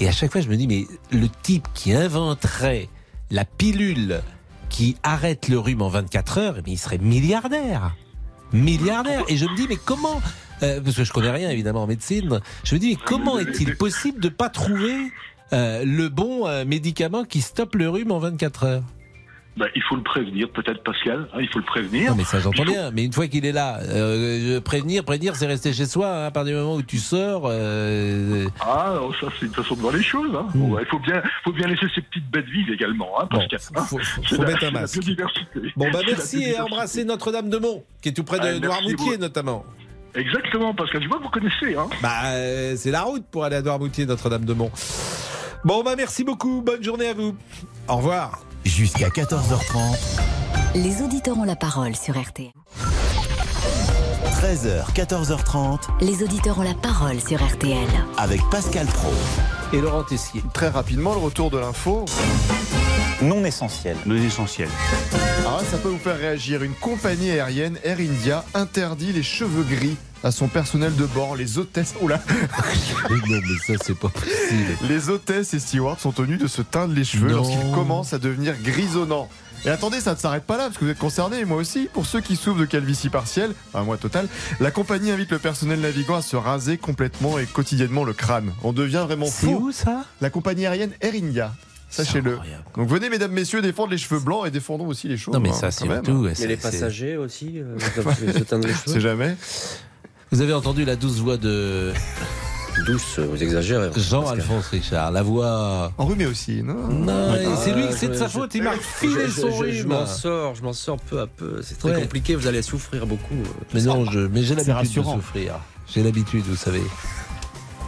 Et à chaque fois je me dis mais le type qui inventerait la pilule qui arrête le rhume en 24 heures, mais il serait milliardaire. Milliardaire. Et je me dis mais comment euh, parce que je connais rien évidemment en médecine. Je me dis mais comment est-il possible de pas trouver euh, le bon euh, médicament qui stoppe le rhume en 24 heures? Ben, il faut le prévenir, peut-être, Pascal. hein, il faut le prévenir. non mais ça j'entends faut- bien, mais une fois qu'il est là, euh, prévenir, prévenir, c'est rester chez soi. hein, à partir du moment où tu sors, euh, Ah, alors ça, c'est une façon de voir les choses. Hein. Bon, ouais, il faut bien, faut bien laisser ses petites bêtes vives également, Pascal. hein. faut, faut la- mettre un masque. Bon bah merci et biodiversité. embrassez Notre-Dame-de-Mont, qui est tout près de Ah, Noirmoutier notamment. Exactement, Pascal. Je vois que vous connaissez. Hein. Bah euh, c'est la route pour aller à Noirmoutier, Notre-Dame-de-Mont. Bon bah merci beaucoup, bonne journée à vous. Au revoir. Jusqu'à 14h30, Les auditeurs ont la parole sur RTL. 13h, 14h30, Les auditeurs ont la parole sur RTL. avec Pascal Pro. Et Laurent Tessier. Très rapidement, le retour de l'info. Non essentiel. Non essentiel. Ah, ça peut vous faire réagir. Une compagnie aérienne, Air India, interdit les cheveux gris à son personnel de bord. Les hôtesses. Oula non mais ça c'est pas possible. Les hôtesses et stewards sont tenus de se teindre les cheveux Non. lorsqu'ils commencent à devenir grisonnants. Et attendez, ça ne s'arrête pas là, parce que vous êtes concernés, et moi aussi. Pour ceux qui souffrent de calvitie partielle, un mois total, la compagnie invite le personnel navigant à se raser complètement et quotidiennement le crâne. On devient vraiment C'est fou. où ça? La compagnie aérienne Air India. Sachez-le. Donc venez, mesdames, messieurs, défendre les cheveux blancs et défendons aussi les chauves. Non mais hein, ça quand même. surtout. Mais c'est- les c'est- passagers aussi, euh, doivent se teindre les cheveux. C'est jamais. Vous avez entendu la douce voix de Douce, vous exagérez. Jean-Alphonse Richard, la voix. Enrhumé aussi, non? Non, c'est lui, Ah, c'est de sa je- faute, il m'a je- son je- Je m'en sors, je m'en sors peu à peu. C'est très Ouais. compliqué, vous allez souffrir beaucoup. euh. Mais non, je, mais j'ai C'est l'habitude de souffrir. J'ai l'habitude, vous savez.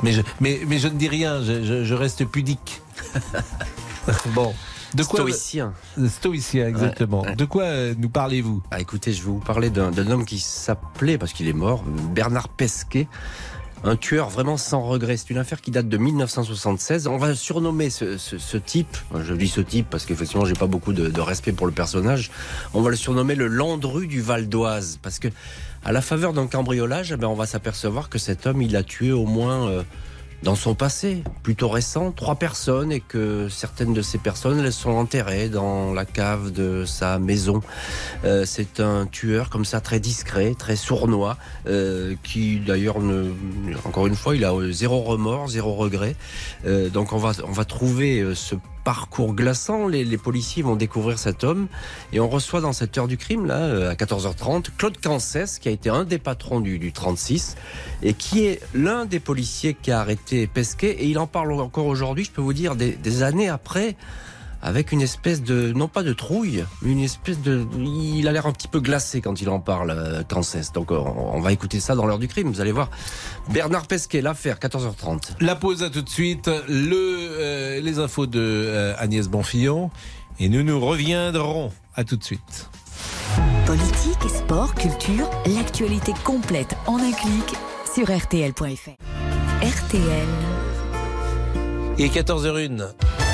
Mais je, mais, mais je ne dis rien, je, je- je reste pudique. bon. De quoi Stoïcien. Stoïcien, exactement. Ouais, ouais. De quoi euh, nous parlez-vous? Ah, écoutez, je vais vous parler d'un homme qui s'appelait, parce qu'il est mort, Bernard Pesquet. Un tueur vraiment sans regret. C'est une affaire qui date de 1976. On va surnommer ce, ce- ce type, je dis ce type parce qu'effectivement j'ai pas beaucoup de, de respect pour le personnage, on va le surnommer le Landru du Val d'Oise. Parce que à la faveur d'un cambriolage, eh ben, on va s'apercevoir que cet homme, il a tué au moins euh, dans son passé, plutôt récent, trois personnes et que certaines de ces personnes, sont enterrées dans la cave de sa maison. Euh, c'est un tueur comme ça, très discret, très sournois, euh, qui d'ailleurs, ne, encore une fois, il a euh, zéro remords, zéro regret. Euh, donc on va, on va trouver euh, ce parcours glaçant. Les, policiers vont découvrir cet homme et on reçoit dans cette heure du crime, là, euh, à 14h30, Claude Cancès, qui a été un des patrons du, du 36 et qui est l'un des policiers qui a arrêté Pesquet. Et il en parle encore aujourd'hui, je peux vous dire, des années après avec une espèce de, non pas de trouille, mais une espèce de, il a l'air un petit peu glacé quand il en parle, euh, Cancès. Donc on, on va écouter ça dans l'heure du crime, vous allez voir. Bernard Pesquet, l'affaire, 14h30. La pause à tout de suite, le, euh, les infos de euh, Agnès Bonfillon, et nous nous reviendrons. À tout de suite. Politique, sport, culture, l'actualité complète en un clic sur rtl.fr. RTL. Et 14h01.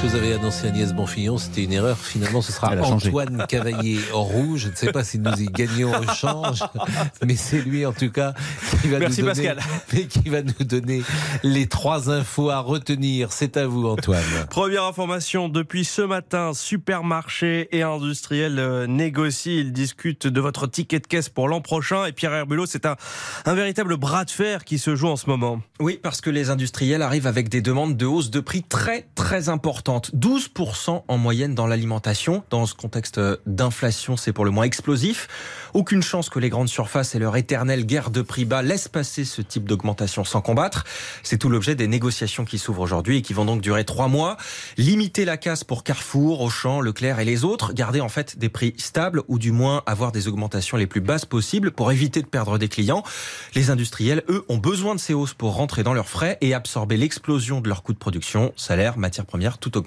Je vous avais annoncé Agnès Bonfillon, c'était une erreur. Finalement, ce sera. Antoine Cavaillé en rouge. Je ne sais pas si nous y gagnons au change, mais c'est lui en tout cas qui va, Merci, nous donner, Pascal. mais qui va nous donner les trois infos à retenir. C'est à vous, Antoine. Première information, depuis ce matin, supermarchés et industriels euh, négocient, ils discutent de votre ticket de caisse pour l'an prochain. Et Pierre Herbulot, c'est un, un véritable bras de fer qui se joue en ce moment. Oui, parce que les industriels arrivent avec des demandes de hausse de prix très très importantes. 12% en moyenne dans l'alimentation. Dans ce contexte d'inflation, c'est pour le moins explosif. Aucune chance que les grandes surfaces et leur éternelle guerre de prix bas laissent passer ce type d'augmentation sans combattre. C'est tout l'objet des négociations qui s'ouvrent aujourd'hui et qui vont donc durer trois mois. Limiter la casse pour Carrefour, Auchan, Leclerc et les autres. Garder en fait des prix stables ou du moins avoir des augmentations les plus basses possibles pour éviter de perdre des clients. Les industriels, eux, ont besoin de ces hausses pour rentrer dans leurs frais et absorber l'explosion de leurs coûts de production. Salaire, matières premières, tout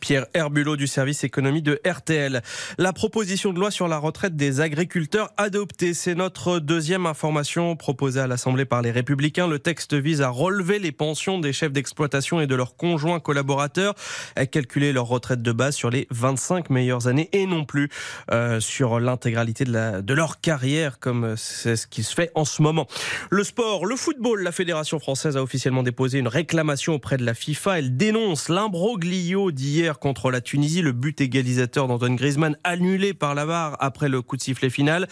Pierre Herbulot du service économie de RTL. La proposition de loi sur la retraite des agriculteurs adoptée, c'est notre deuxième information proposée à l'Assemblée par les Républicains. Le texte vise à relever les pensions des chefs d'exploitation et de leurs conjoints collaborateurs, à calculer leur retraite de base sur les 25 meilleures années et non plus euh, sur l'intégralité de, de leur carrière, comme c'est ce qui se fait en ce moment. Le sport, le football, la Fédération française a officiellement déposé une réclamation auprès de la FIFA. Elle dénonce l'imbroglio d'hier contre la Tunisie, le but égalisateur d'Antoine Griezmann annulé par la VAR après le coup de sifflet final.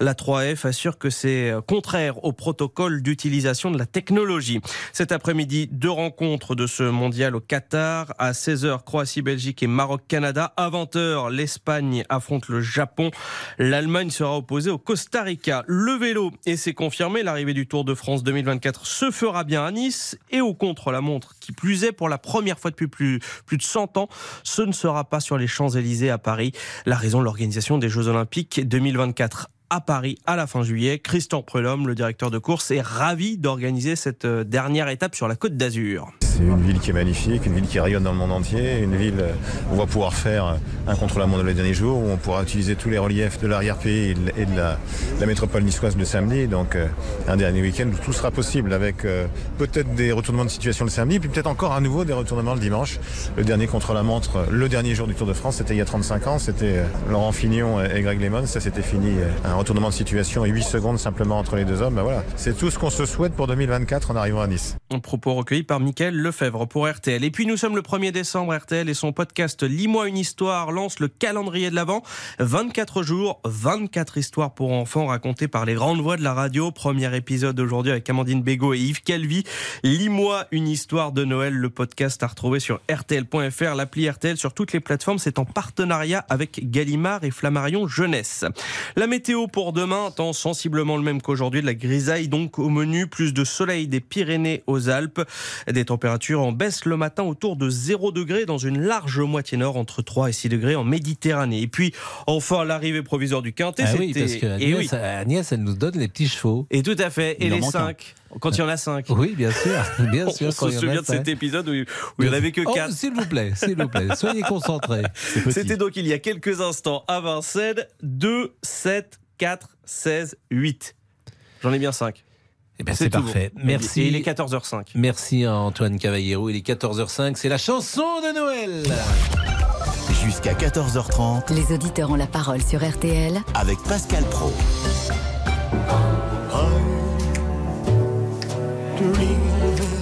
La 3F assure que c'est contraire au protocole d'utilisation de la technologie. Cet après-midi, deux rencontres de ce mondial au Qatar. À 16h, Croatie-Belgique et Maroc-Canada. À 20h, l'Espagne affronte le Japon. L'Allemagne sera opposée au Costa Rica. Le vélo, et c'est confirmé, l'arrivée du Tour de France 2024 se fera bien à Nice et au contre-la-montre. Qui plus est, pour la première fois depuis plus de 100 ans, ce ne sera pas sur les Champs-Élysées à Paris. La raison de l'organisation des Jeux Olympiques 2024 à Paris à la fin juillet. Christian Prelhomme, le directeur de course, est ravi d'organiser cette euh, dernière étape sur la Côte d'Azur. C'est une ville qui est magnifique, une ville qui rayonne dans le monde entier, une ville où on va pouvoir faire un contre-la-montre les derniers jours, où on pourra utiliser tous les reliefs de l'arrière-pays et de la, métropole niçoise le samedi. Donc euh, un dernier week-end où tout sera possible avec euh, peut-être des retournements de situation le samedi, puis peut-être encore à nouveau des retournements le dimanche. Le dernier contre-la-montre, le dernier jour du Tour de France, c'était il y a 35 ans, c'était euh, Laurent Fignon et Greg LeMond, ça c'était fini. Un retournement de situation et 8 secondes simplement entre les deux hommes. Ben voilà, c'est tout ce qu'on se souhaite pour 2024 en arrivant à Nice. Un propos recueilli par Lefebvre pour RTL. Et puis nous sommes le 1er décembre, RTL et son podcast Lis-moi une histoire lance le calendrier de l'Avent. 24 jours, 24 histoires pour enfants racontées par les grandes voix de la radio. Premier épisode aujourd'hui avec Amandine Bégaud et Yves Calvi. Lis-moi une histoire de Noël, le podcast à retrouver sur RTL.fr, l'appli RTL sur toutes les plateformes. C'est en partenariat avec Gallimard et Flammarion Jeunesse. La météo pour demain, temps sensiblement le même qu'aujourd'hui, de la grisaille donc au menu, plus de soleil des Pyrénées aux Alpes, des températures en baisse le matin autour de 0 degré dans une large moitié nord entre 3 et 6 degrés en Méditerranée. Et puis enfin l'arrivée provisoire du Quintet, Ah oui, parce que et Agnès, oui. Agnès, elle nous donne les petits chevaux. Et tout à fait, et Il en les manque un. 5 quand il y en a 5. Oui, bien sûr, bien On sûr. se en a souvient de cet épisode où, où il n'y en avait que Oh, 4. S'il vous plaît, s'il vous plaît, soyez concentrés. C'était donc il y a quelques instants à Vincennes, 2, 7, 4, 16, 8. J'en ai bien 5. Eh ben, c'est parfait. Merci. Et il est 14h05. Merci à Antoine Cavallero. Il est 14h05. C'est la chanson de Noël. Jusqu'à 14h30 Les auditeurs ont la parole sur RTL avec Pascal Pro.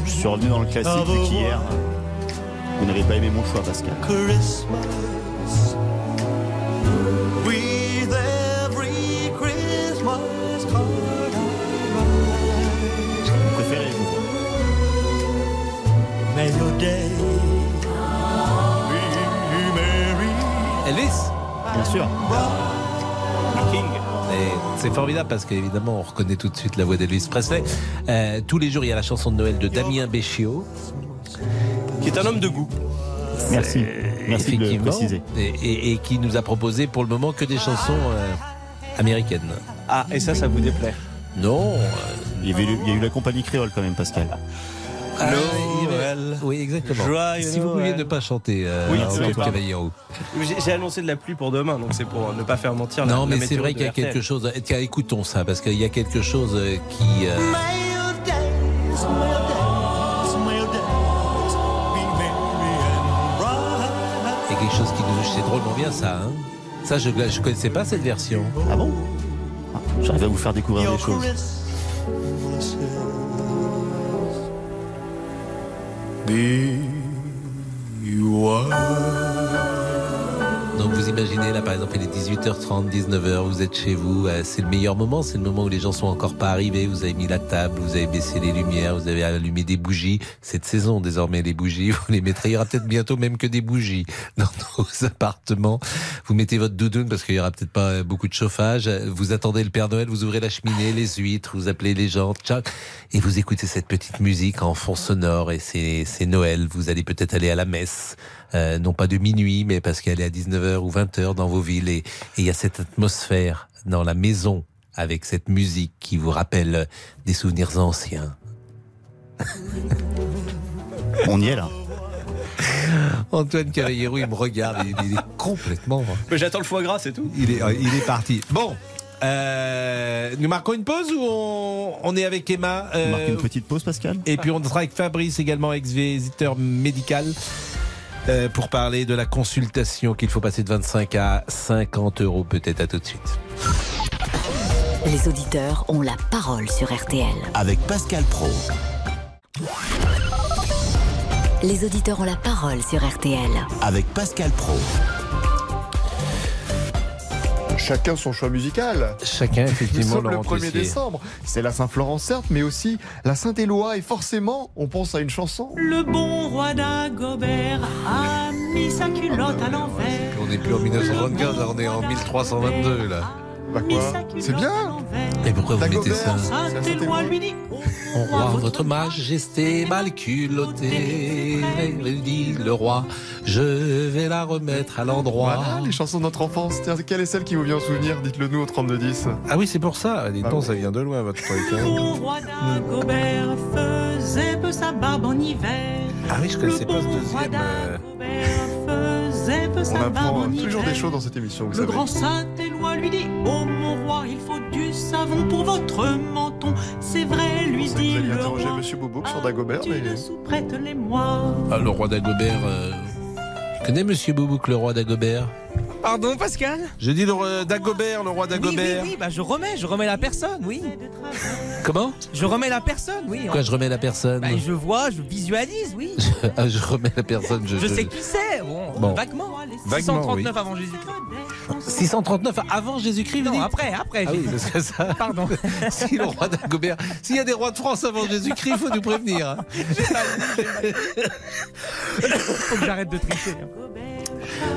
Je suis revenu dans le classique vu qu'hier, vous n'avez pas aimé mon choix, Pascal. Christmas sûr. King. Et C'est formidable parce qu'évidemment, on reconnaît tout de suite la voix d'Elvis Presley. Euh, tous les jours, il y a la chanson de Noël de Damien Béchiot. Qui est un homme de goût. Merci. Merci de le Effectivement. préciser. Et, et- et qui nous a proposé pour le moment que des chansons euh, américaines. Ah, et ça, ça vous déplaît? Non. euh, Il y, avait eu- il y a eu la compagnie créole quand même, Pascal. Ah, y avait- Oui, exactement. Joyeux si vous pouviez Noël. ne pas chanter, euh, Oui, Antoine c'est vrai. Cavallero. J'ai annoncé de la pluie pour demain, donc c'est pour ne pas faire mentir. la- Non, la mais c'est vrai qu'il y a RTL. quelque chose. Tiens, écoutons ça, parce qu'il y a quelque chose euh, qui. euh, Il y a quelque chose qui nous. C'est drôlement bien, ça. Hein ça, je ne connaissais pas cette version. Ah bon? J'arrive à vous faire découvrir des choses. be are Donc vous imaginez là par exemple il est 18h30, 19h, vous êtes chez vous, euh, c'est le meilleur moment, c'est le moment où les gens sont encore pas arrivés, vous avez mis la table, vous avez baissé les lumières, vous avez allumé des bougies. Cette saison désormais les bougies, vous les mettrez, il y aura peut-être bientôt même que des bougies dans nos appartements. Vous mettez votre doudoune parce qu'il y aura peut-être pas euh, beaucoup de chauffage, vous attendez le Père Noël, vous ouvrez la cheminée, les huîtres, vous appelez les gens, tchac, et vous écoutez cette petite musique en fond sonore et c'est c'est Noël, vous allez peut-être aller à la messe. Euh, non pas de minuit, mais parce qu'elle est à 19h ou 20h dans vos villes. Et il y a cette atmosphère dans la maison avec cette musique qui vous rappelle des souvenirs anciens. On y est là. Antoine Cavallero, il me regarde, il, il est complètement... Mais J'attends le foie gras, c'est tout. Il est, il est parti. Bon, euh, nous marquons une pause ou on, on est avec Emma On euh, marque une petite pause, Pascal Et puis on sera avec Fabrice également, ex-visiteur médical, euh, pour parler de la consultation qu'il faut passer de 25 à 50 euros peut-être. À tout de suite. Les auditeurs ont la parole sur RTL. Avec Pascal Pro. Les auditeurs ont la parole sur RTL. Avec Pascal Pro. Chacun son choix musical. Chacun, Nous effectivement, sommes le Laurent 1er Tessier. décembre. C'est la Saint-Florent, certes, mais aussi la Saint-Éloi. Et forcément, on pense à une chanson. Le bon roi d'Agobert a mis sa culotte à l'envers. On n'est plus en 1975, là, on est en 1322 là. Bah quoi C'est bien Et pourquoi vous mettez ça Saint-Éloi lui dit On roi, votre majesté mal culottée, dit le roi, je vais la remettre à l'endroit. Voilà, les chansons de notre enfance. Tiens, quelle est celle qui vous vient au souvenir? Dites-le nous au 3210. Ah oui, c'est pour ça. Dites donc, ça vient de loin, votre truc. hein. Le bon roi d'Agobert faisait peu sa barbe en hiver. Ah oui, je connaissais pas ce deuxième. On apprend en toujours des choses dans cette émission, vous Le savez. grand Saint-Éloi lui dit Oh mon roi, il faut du savon pour votre menton. C'est vrai, lui dit vous allez le interroger roi. Monsieur Boubouk sur Dagobert, Tu mais... Ah, le roi d'Agobert. Euh... Connais Monsieur Boubouk, le roi d'Agobert Pardon, Pascal Je dis le roi d'Agobert, le roi Oui, oui, d'Agobert. oui, bah je remets, je remets la personne, oui. Comment? Je remets la personne, oui. Pourquoi je remets la personne? Bah, je vois, je visualise, oui. Ah, je remets la personne. Je, Je sais qui c'est, bon, Bon. vaguement. Vaguement, 639 oui. avant Jésus-Christ. 639 avant Jésus-Christ, Non, après, après. Ah j'ai- oui, parce que ça. Pardon. si le roi d'Agobert. S'il y a des rois de France avant Jésus-Christ, il faut nous prévenir. hein. Faut que j'arrête de tricher. hein.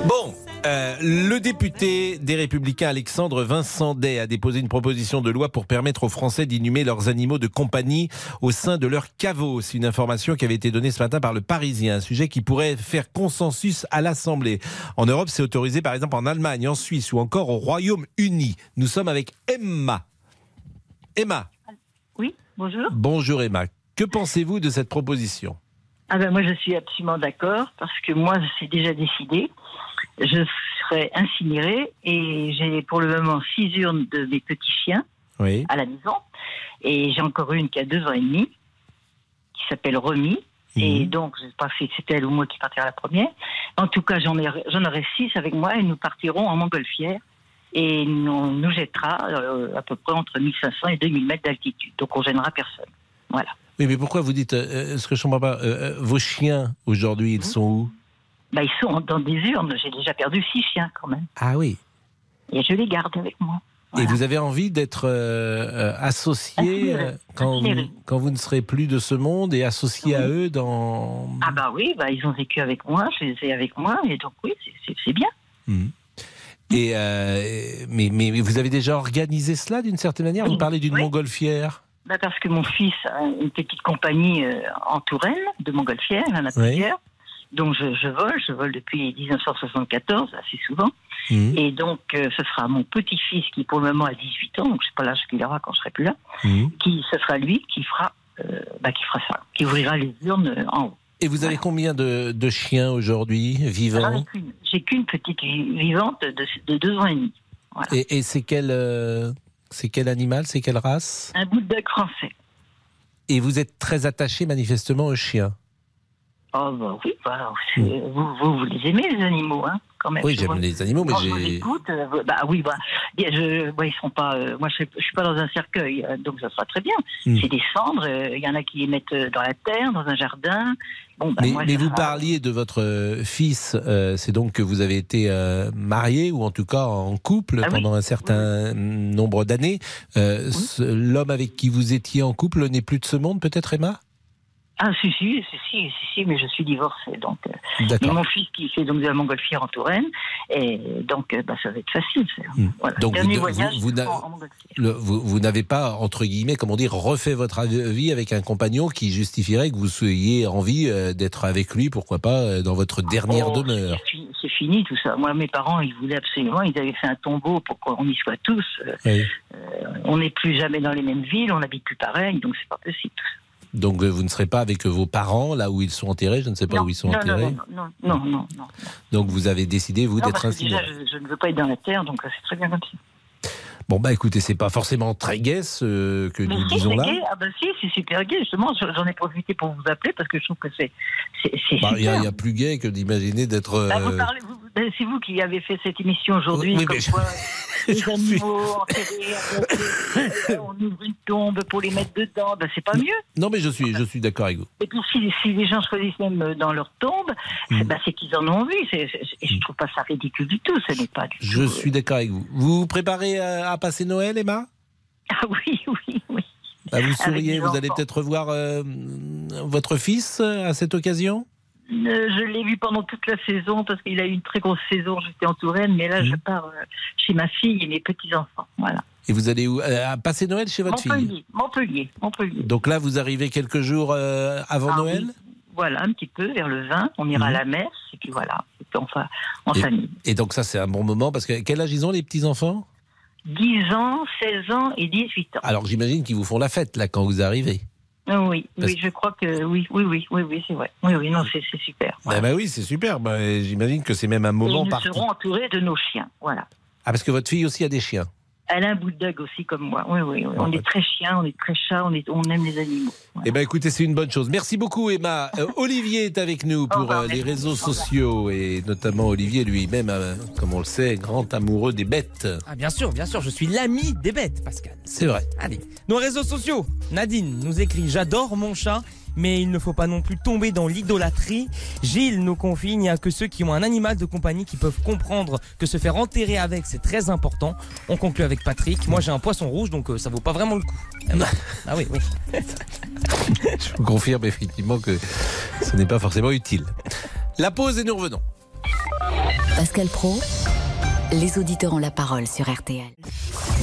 Bon, euh, le député des Républicains Alexandre Vincent Day a déposé une proposition de loi pour permettre aux Français d'inhumer leurs animaux de compagnie au sein de leur caveau. C'est une information qui avait été donnée ce matin par le Parisien, un sujet qui pourrait faire consensus à l'Assemblée. En Europe, c'est autorisé par exemple en Allemagne, en Suisse ou encore au Royaume-Uni. Nous sommes avec Emma. Emma, Oui, bonjour. bonjour Emma. Que pensez-vous de cette proposition? Ah ben moi je suis absolument d'accord parce que moi c'est déjà décidé. Je serai incinérée et j'ai pour le moment six urnes de mes petits chiens Oui. à la maison et j'ai encore une qui a deux ans et demi qui s'appelle Remy. Et donc, je ne sais pas si c'est elle ou moi qui partira la première. En tout cas, j'en ai- j'en aurai six avec moi et nous partirons en montgolfière. Et on nous jettera euh, à peu près entre 1500 et 2000 mètres d'altitude. Donc, on gênera personne. Voilà. Oui, mais pourquoi vous dites, euh, euh, ce que je comprends pas, euh, vos chiens aujourd'hui, ils sont où? Bah, ils sont dans des urnes. J'ai déjà perdu six chiens quand même. Ah oui. Et je les garde avec moi. Et vous avez envie d'être euh, euh, associé euh, quand, quand vous ne serez plus de ce monde et associé à eux dans. Ah bah oui, bah, ils ont vécu avec moi, je les ai avec moi, et donc oui, c'est- bien. Et euh, mais, mais vous avez déjà organisé cela d'une certaine manière? Vous parlez d'une Oui. montgolfière? Bah, parce que mon fils a une petite compagnie en Touraine de montgolfière, il en a Oui. plusieurs. Donc je, je vole, je vole depuis 1974 assez souvent. Mhm. Et donc euh, ce sera mon petit-fils qui pour le moment a 18 ans, donc je sais pas l'âge qu'il aura quand je serai plus là, Mhm. qui ce sera lui qui fera, euh, bah, qui fera ça, qui ouvrira les urnes en haut. Et vous avez combien de, de chiens aujourd'hui vivants? J'ai qu'une- petite vi- vivante de, de deux ans et demi. Voilà. Et, et c'est quel euh, c'est quel animal, c'est quelle race? Un bulldog français. Et vous êtes très attaché manifestement aux chiens? Oh bah oui, bah, vous, vous, vous les aimez les animaux, hein, quand même. Oui, j'aime les animaux, mais j'ai écoute, euh, bah oui, bah, je, bah, ils sont pas. euh, moi, je, je suis pas dans un cercueil, euh, donc ça sera très bien. Hmm. C'est des cendres. euh, Il y en a qui les mettent dans la terre, dans un jardin. Bon, bah, Mais, moi, mais ça vous sera- parliez de votre fils, c'est donc que vous avez été marié ou en tout cas en couple Ah oui. pendant un certain nombre d'années. L'homme avec qui vous étiez en couple n'est plus de ce monde, peut-être Emma? Ah si si si si si, si, mais je suis divorcée donc. euh. Mais mon fils qui fait donc de la montgolfière en Touraine, et donc euh, bah, ça va être facile. Voilà. Hmm. Donc Dernier vous, voyage vous- n'avez pas, entre guillemets, comment dire, refait votre vie avec un compagnon qui justifierait que vous soyez envie euh, d'être avec lui, pourquoi pas, dans votre dernière Oh, demeure. c'est fini- tout ça. Moi, mes parents, ils voulaient absolument, ils avaient fait un tombeau pour qu'on y soit tous. Euh, on n'est plus jamais dans les mêmes villes, on n'habite plus pareil, donc c'est pas possible. Donc euh, vous ne serez pas avec vos parents, là où ils sont enterrés, je ne sais pas non, où ils sont non, enterrés. non, non, non, non, non, non. Donc vous avez décidé, vous, d'être déjà, je, je ne veux pas être dans la terre, donc euh, c'est très bien comme ça. Bon, bah écoutez, c'est pas forcément très gai ce que nous si, disons là. gai. Ah ben si, c'est super gai. Justement, j'en ai profité pour vous appeler parce que je trouve que c'est Bah, Il y, a- super. il y a plus gai que d'imaginer d'être. Bah, vous euh, parlez, vous- c'est vous qui avez fait cette émission aujourd'hui, Oui, comme quoi les animaux enterrés, euh, on ouvre une tombe pour les mettre dedans, ben, c'est pas mieux. Non, mais je suis, je suis d'accord avec vous. Et puis si, si les gens choisissent même euh, dans leur tombe, c'est ben, c'est qu'ils en ont c'est- Et je trouve pas ça ridicule du tout. Ce n'est pas du Je tout. suis d'accord avec vous. Vous vous préparez à passer Noël, Emma Ah oui, oui, oui. Bah, Vous souriez, vous allez peut-être revoir euh, votre fils euh, à cette occasion Euh, je l'ai vu pendant toute la saison parce qu'il a eu une très grosse saison. J'étais en Touraine, mais là, je Hmm. pars chez ma fille et mes petits-enfants. Voilà. Et vous allez où Euh, passer Noël chez votre fille Montpellier, Montpellier, Montpellier. Donc là, vous arrivez quelques jours euh, avant Ah Noël oui. Voilà, un petit peu, vers le 20. On ira à la messe, et puis voilà. Et puis on va en et, famille. et donc ça, c'est un bon moment parce que quel âge ils ont les petits enfants 10 ans, 16 ans et 18 ans. Alors j'imagine qu'ils vous font la fête là quand vous arrivez. Ah Oui, Parce- oui, je crois que oui, oui, oui, oui, oui, c'est vrai. Oui, oui, non, c'est super. Ah bah oui, c'est super. Bah, j'imagine que c'est même un Et moment nous particulier. serons entourés de nos chiens. Voilà. Ah parce que votre fille aussi a des chiens. Elle a un bulldog aussi comme moi. Oui, oui, oui. On est très chien, on est très chat, on, est, on aime les animaux. Eh ben écoutez, c'est une bonne chose. Merci beaucoup Emma. Euh, Olivier est avec nous pour euh, les réseaux sociaux et notamment Olivier lui-même, euh, comme on le sait, grand amoureux des bêtes. Ah bien sûr, bien sûr, je suis l'ami des bêtes, Pascal. C'est vrai. Allez, nos réseaux sociaux. Nadine nous écrit J'adore mon chat, mais il ne faut pas non plus tomber dans l'idolâtrie. Gilles nous confie Il n'y a que ceux qui ont un animal de compagnie qui peuvent comprendre que se faire enterrer avec, c'est très important. On conclut avec Patrick. Moi, j'ai un poisson rouge, donc euh, ça vaut pas vraiment le coup. Ah. Ah oui, oui. Je vous confirme effectivement que ce n'est pas forcément utile. La pause et nous revenons. Pascal Pro, les auditeurs ont la parole sur RTL.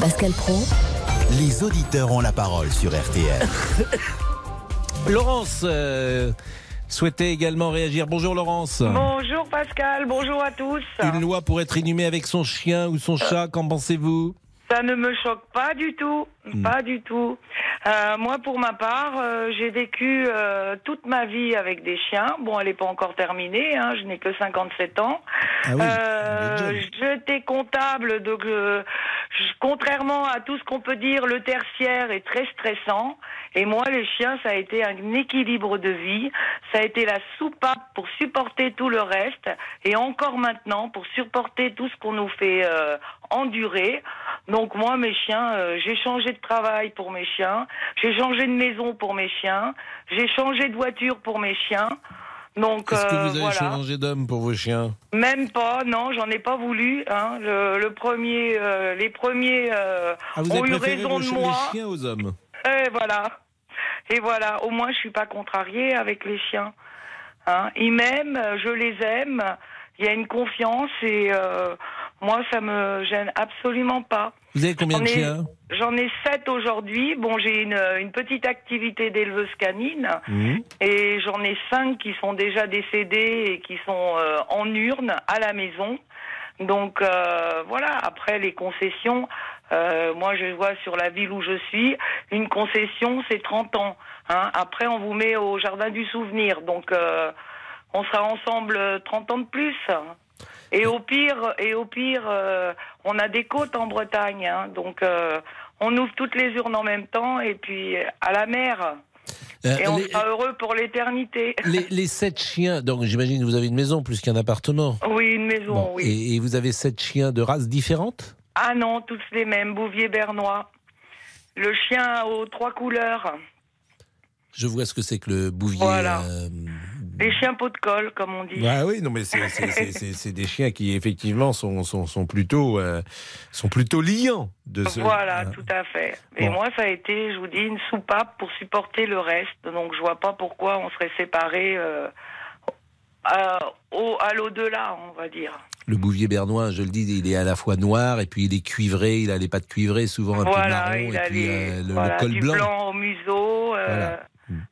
Pascal Pro, Les auditeurs ont la parole sur RTL. Laurence euh, souhaitait également réagir. Bonjour Laurence. Bonjour Pascal, bonjour à tous. Une loi pour être inhumé avec son chien ou son chat, qu'en pensez-vous? Ça ne me choque pas du tout, Hmm. pas du tout. Euh, moi, pour ma part, euh, j'ai vécu euh, toute ma vie avec des chiens. Bon, elle n'est pas encore terminée, hein, je n'ai que 57 ans. Ah oui, Euh, J'étais comptable, donc euh, contrairement à tout ce qu'on peut dire, le tertiaire est très stressant. Et moi, les chiens, ça a été un équilibre de vie. Ça a été la soupape pour supporter tout le reste. Et encore maintenant, pour supporter tout ce qu'on nous fait euh, endurer. Donc moi, mes chiens, euh, j'ai changé de travail pour mes chiens. J'ai changé de maison pour mes chiens. J'ai changé de voiture pour mes chiens. Donc Est-ce que euh, vous avez voilà. changé d'homme pour vos chiens? Même pas, non, j'en ai pas voulu. Hein. Le, le premier, euh, les premiers euh, Ah, vous ont avez eu préféré raison vos de moi. les chiens aux hommes? Et voilà. Et voilà. Au moins, je suis pas contrariée avec les chiens. Hein. Ils m'aiment, je les aime. Il y a une confiance et euh, Moi, ça me gêne absolument pas. Vous avez combien J'en de ai- chiens J'en ai sept aujourd'hui. Bon, j'ai une, une petite activité d'éleveuse canine. Mhm. Et j'en ai cinq qui sont déjà décédés et qui sont euh, en urne à la maison. Donc euh, voilà, après les concessions, euh, moi je vois sur la ville où je suis, une concession c'est 30 ans. hein. Après on vous met au jardin du souvenir. Donc euh, on sera ensemble euh, 30 ans de plus. Et au pire, et au pire, euh, on a des côtes en Bretagne, hein. donc euh, on ouvre toutes les urnes en même temps et puis à la mer. Euh, et on les- sera heureux pour l'éternité. Les, les sept chiens, donc j'imagine que vous avez une maison plus qu'un appartement. Oui, une maison, Bon, oui. et, et vous avez sept chiens de races différentes? Ah non, tous les mêmes, Bouvier bernois. Le chien aux trois couleurs. Je vois ce que c'est que le bouvier. Voilà. euh, Les chiens pot de colle, comme on dit. Ouais, oui, non, mais c'est- des chiens qui effectivement sont, sont, sont plutôt euh, sont plutôt liants de ce. Voilà, euh, tout à fait. Et Bon. moi, ça a été, je vous dis, une soupape pour supporter le reste. Donc, je vois pas pourquoi on serait séparés euh, à, au, à l'au-delà, on va dire. Le bouvier bernois, je le dis, il est à la fois noir et puis il est cuivré. Il a les pattes cuivrées, souvent un peu marron il et puis les, euh, le, col du blanc. blanc. au museau, euh,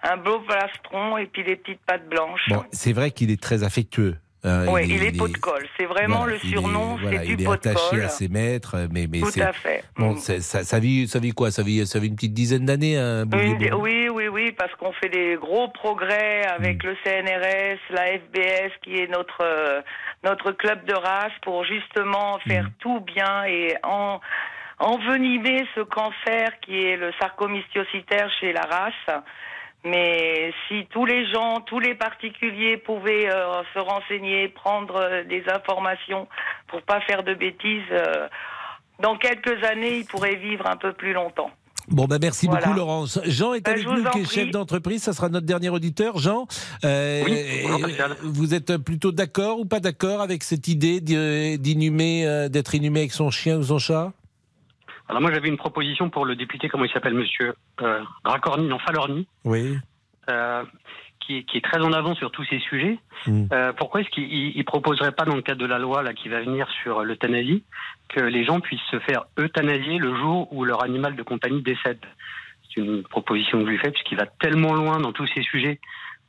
un beau plastron et puis des petites pattes blanches. Bon, c'est vrai qu'il est très affectueux. Hein, oui, il, est pot de colle. C'est vraiment voilà, le surnom, du il est attaché à ses maîtres, mais mais Tout à fait. bon. Mm. Ça, ça vit, ça vit quoi? Ça vit, ça vit une petite dizaine d'années, bernois oui, oui, oui, parce qu'on fait des gros progrès avec Mm. le CNRS, la FBS, qui est notre euh, notre club de race, pour justement Mm. faire tout bien et en envenimer ce cancer qui est le sarcomystiocytaire chez la race. Mais si tous les gens, tous les particuliers pouvaient euh, se renseigner, prendre euh, des informations pour pas faire de bêtises, euh, dans quelques années, ils pourraient vivre un peu plus longtemps. Bon, bah merci Voilà. beaucoup, Laurence. Jean est Ben, avec je nous, qui est chef d'entreprise. Ça sera notre dernier auditeur. Jean, euh, vous êtes plutôt d'accord ou pas d'accord avec cette idée d'inhumer, euh, d'être inhumé avec son chien ou son chat? Alors moi j'avais une proposition pour le député, comment il s'appelle, monsieur euh, Racorni, non Falorni, Oui. euh, qui, est, qui est très en avant sur tous ces sujets. Mm. Euh, pourquoi est-ce qu'il il- il proposerait pas dans le cadre de la loi là qui va venir sur l'euthanasie que les gens puissent se faire euthanasier le jour où leur animal de compagnie décède? C'est une proposition que je lui fais puisqu'il va tellement loin dans tous ces sujets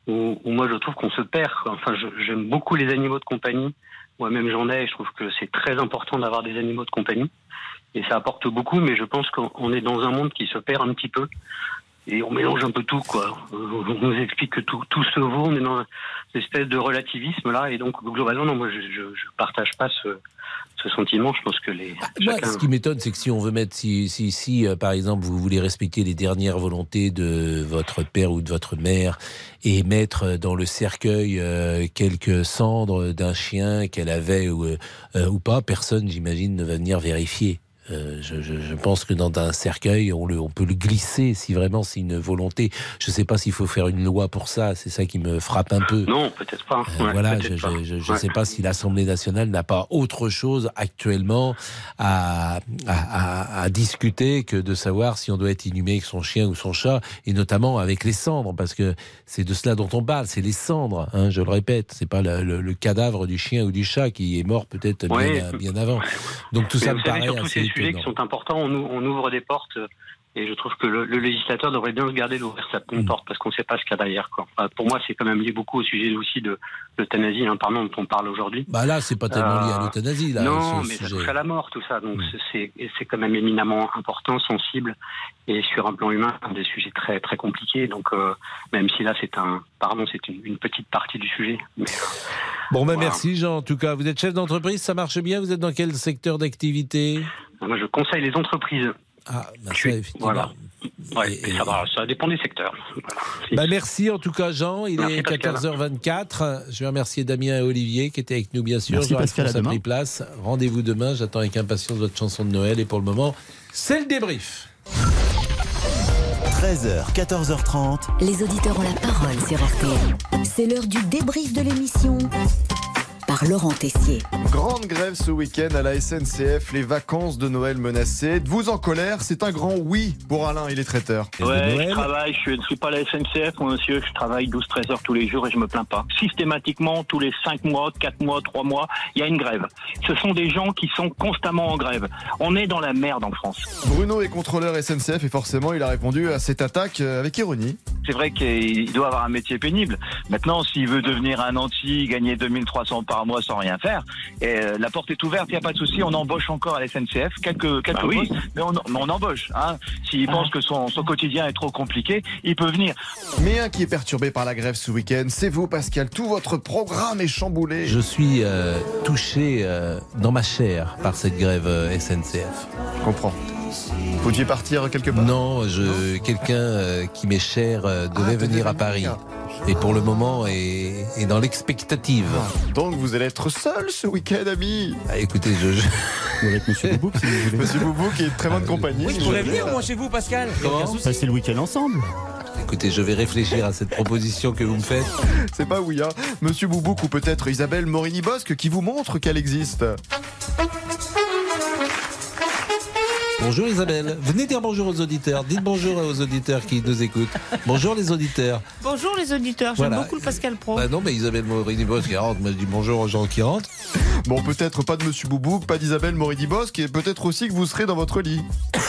où, où moi je trouve qu'on se perd. quoi. Enfin, j'aime beaucoup les animaux de compagnie. Moi-même j'en ai et je trouve que c'est très important d'avoir des animaux de compagnie et ça apporte beaucoup, mais je pense qu'on on est dans un monde qui se perd un petit peu et on mélange un peu tout, quoi. On nous explique que tout, tout se vaut, on est dans une espèce de relativisme là, et donc globalement, non, moi je, je, je partage pas ce, ce sentiment. Je pense que les Moi, chacun- ce qui m'étonne, c'est que si on veut mettre, si, si, si euh, par exemple, vous voulez respecter les dernières volontés de votre père ou de votre mère et mettre dans le cercueil euh, quelques cendres d'un chien qu'elle avait ou, euh, ou pas, personne, j'imagine, ne va venir vérifier. Euh, je, je- je pense que dans un cercueil, on, le, on peut le glisser si vraiment c'est une volonté. Je ne sais pas s'il faut faire une loi pour ça. C'est ça qui me frappe un peu. Non, peut-être pas. Euh, Ouais, voilà, je pas. ne je, je Ouais. sais pas si l'Assemblée nationale n'a pas autre chose actuellement à, à, à- à discuter que de savoir si on doit être inhumé avec son chien ou son chat, et notamment avec les cendres, parce que c'est de cela dont on parle, c'est les cendres, hein, je le répète, c'est pas le, le- le cadavre du chien ou du chat qui est mort peut-être bien, Ouais. bien avant. Donc tout Mais ça me paraît assez sujets qui sont importants, on, ou- on ouvre des portes. euh, Et je trouve que le, le législateur devrait bien se garder d'ouvrir certaines Mm. portes parce qu'on ne sait pas ce qu'il y a derrière. Quoi. Enfin, pour moi, c'est quand même lié beaucoup au sujet aussi de l'euthanasie, hein, pardon, dont on parle aujourd'hui. Bah là, c'est pas tellement lié à Euh, l'euthanasie, là. Non, mais ça sujet. touche à la mort, tout ça. Donc Mm. c'est- quand même éminemment important, sensible, et sur un plan humain, un des sujets très très compliqués. Donc euh, même si là c'est un, pardon, c'est une, une petite partie du sujet. Mais, Bon, ben merci Jean, en tout cas. Vous êtes chef d'entreprise, ça marche bien? Vous êtes dans quel secteur d'activité? Moi, je conseille les entreprises. Ah, bah Je ça, effectivement. voilà. Ouais, et ça, va, ça dépend des secteurs. Voilà. Bah merci en tout cas Jean, il Merci, est Pascal. 14h24. Je vais remercier Damien et Olivier qui étaient avec nous bien sûr. Merci, Jean Pascal, à pris place. Rendez-vous demain, j'attends avec impatience votre chanson de Noël et pour le moment, c'est le débrief. 13h, 14h30. Les auditeurs ont la parole sur RTL. C'est l'heure du débrief de l'émission par Laurent Tessier. Grande grève ce week-end à la SNCF, les vacances de Noël menacées. Êtes-vous en colère C'est un grand oui pour Alain, il est traiteur. Ouais, je travaille, je ne suis pas à la SNCF, mon monsieur, je travaille 12-13 heures tous les jours et je me plains pas. Systématiquement, tous les 5 mois, 4 mois, 3 mois, il y a une grève. Ce sont des gens qui sont constamment en grève. On est dans la merde en France. Bruno est contrôleur SNCF et forcément il a répondu à cette attaque euh, avec ironie. C'est vrai qu'il doit avoir un métier pénible. Maintenant, s'il veut devenir un anti, gagner 2300 par mois sans rien faire, et euh, la porte est ouverte, il n'y a pas de souci. On embauche encore à la SNCF quelques, quelques Bah oui. mais on, mais on embauche. Hein. S'il pense que son, son quotidien est trop compliqué, il peut venir. Mais un qui est perturbé par la grève ce week-end, c'est vous Pascal. Tout votre programme est chamboulé. Je suis euh, touché euh, dans ma chair par cette grève euh, SNCF. Je comprends. Vous deviez partir quelque part Non, je, quelqu'un euh, qui m'est cher euh, devait Ah, venir à. Paris. Et pour le moment est, est dans l'expectative. Donc vous allez être seul ce week-end, ami. Ah, écoutez, je, je- avec Monsieur Boubouk, si vous voulez. Monsieur Boubou qui est très bonne compagnie. Oui, je pourrais venir, moi, chez vous, Pascal. Passez le week-end ensemble. écoutez, je vais réfléchir à cette proposition que vous me faites. C'est pas oui, hein. Monsieur Boubouk ou peut-être Isabelle Morini-Bosque qui vous montre qu'elle existe. Bonjour Isabelle. Venez dire bonjour aux auditeurs. Dites bonjour aux auditeurs qui nous écoutent. Bonjour les auditeurs. Bonjour les auditeurs, j'aime Voilà. beaucoup le Pascal Pro. Bah non, mais Isabelle Morini-Bosque qui rentre, moi je dis bonjour aux gens qui rentrent. Bon, peut-être pas de Monsieur Boubouk, pas d'Isabelle Morini-Bosque et peut-être aussi que vous serez dans votre lit.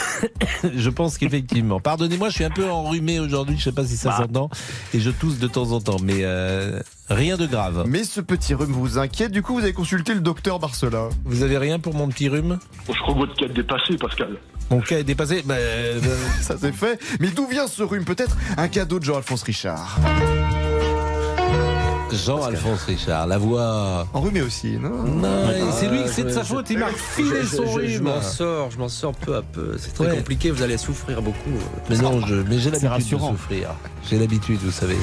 Je pense qu'effectivement. Pardonnez-moi, je suis un peu enrhumé aujourd'hui, je sais pas si ça Bah. s'entend, et je tousse de temps en temps, mais euh, rien de grave. Mais ce petit rhume vous inquiète, du coup vous avez consulté le docteur Barcela. Vous avez rien pour mon petit rhume? Je crois que votre cas est dépassé, Pascal. Mon cas est dépassé Bah, euh, Ça c'est fait. Mais d'où vient ce rhume? Peut-être un cadeau de Jean-Alphonse Richard. Jean-Alphonse Richard, la voix. Enrhumé aussi, non? Non, et c'est lui, c'est de sa faute, il m'a filé son je- Je rhume. m'en sors, je m'en sors peu à peu. C'est très Ouais. compliqué, vous allez souffrir beaucoup. Mais non, je, mais j'ai l'habitude de rassurant. souffrir. J'ai l'habitude, vous savez.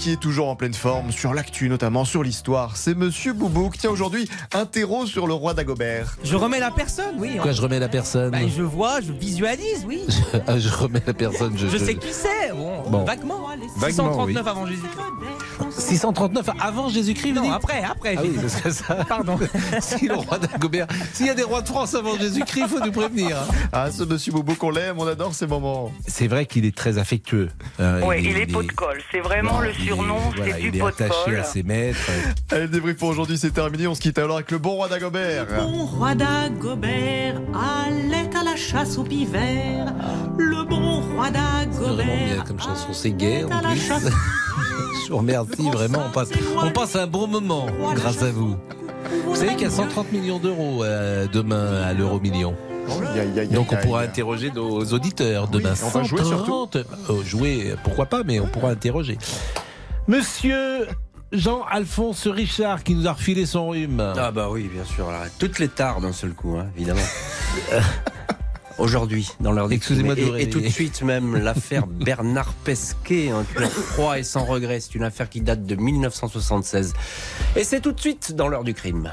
Qui est toujours en pleine forme, sur l'actu notamment, sur l'histoire, c'est Monsieur Boubouk. Tiens, aujourd'hui, un terreau sur le roi d'Agobert. Je remets la personne, oui. Pourquoi je remets la personne Bah, je vois, je visualise, oui. Ah, je remets la personne. Je, Je sais qui c'est, bon, Bon. vaguement. Vaguement, 639 oui. avant Jésus-Christ. 639 avant Jésus-Christ, vous Non, dites après, après. Ah j'ai oui, parce que ça. Pardon. si le roi d'Agobert. S'il y a des rois de France avant Jésus-Christ, il faut nous prévenir. hein. Ah, ce Monsieur Boubouk, on l'aime, on adore ces moments. C'est vrai qu'il est très affectueux. hein, Oui, il est pot de colle. C'est vraiment le il est- surnom, voilà, c'est du il est pot attaché à ses maîtres. Allez, le débrief pour aujourd'hui, c'est terminé. On se quitte alors avec le bon roi d'Agobert. Bon roi d'Agobert allait à la chasse au pivert. Le bon roi C'est vraiment bien d'Agobert. comme chanson, c'est gay en plus. chasse. Je vous remercie vraiment. On passe, on passe un bon moment grâce à vous. Vous savez qu'il y a 130 millions d'euros euh, demain à l'euro million. Donc on pourra interroger nos auditeurs demain. on va jouer 130. Oh, jouer, pourquoi pas, mais on pourra interroger. Monsieur Jean-Alphonse Richard qui nous a refilé son rhume. Ah bah oui, bien sûr. alors, toutes les tares d'un seul coup, hein, évidemment. Aujourd'hui, dans l'heure des Excusez-moi et, et tout de suite même, l'affaire Bernard Pesquet, un tueur froid et sans regret. C'est une affaire qui date de 1976. Et c'est tout de suite dans l'heure du crime.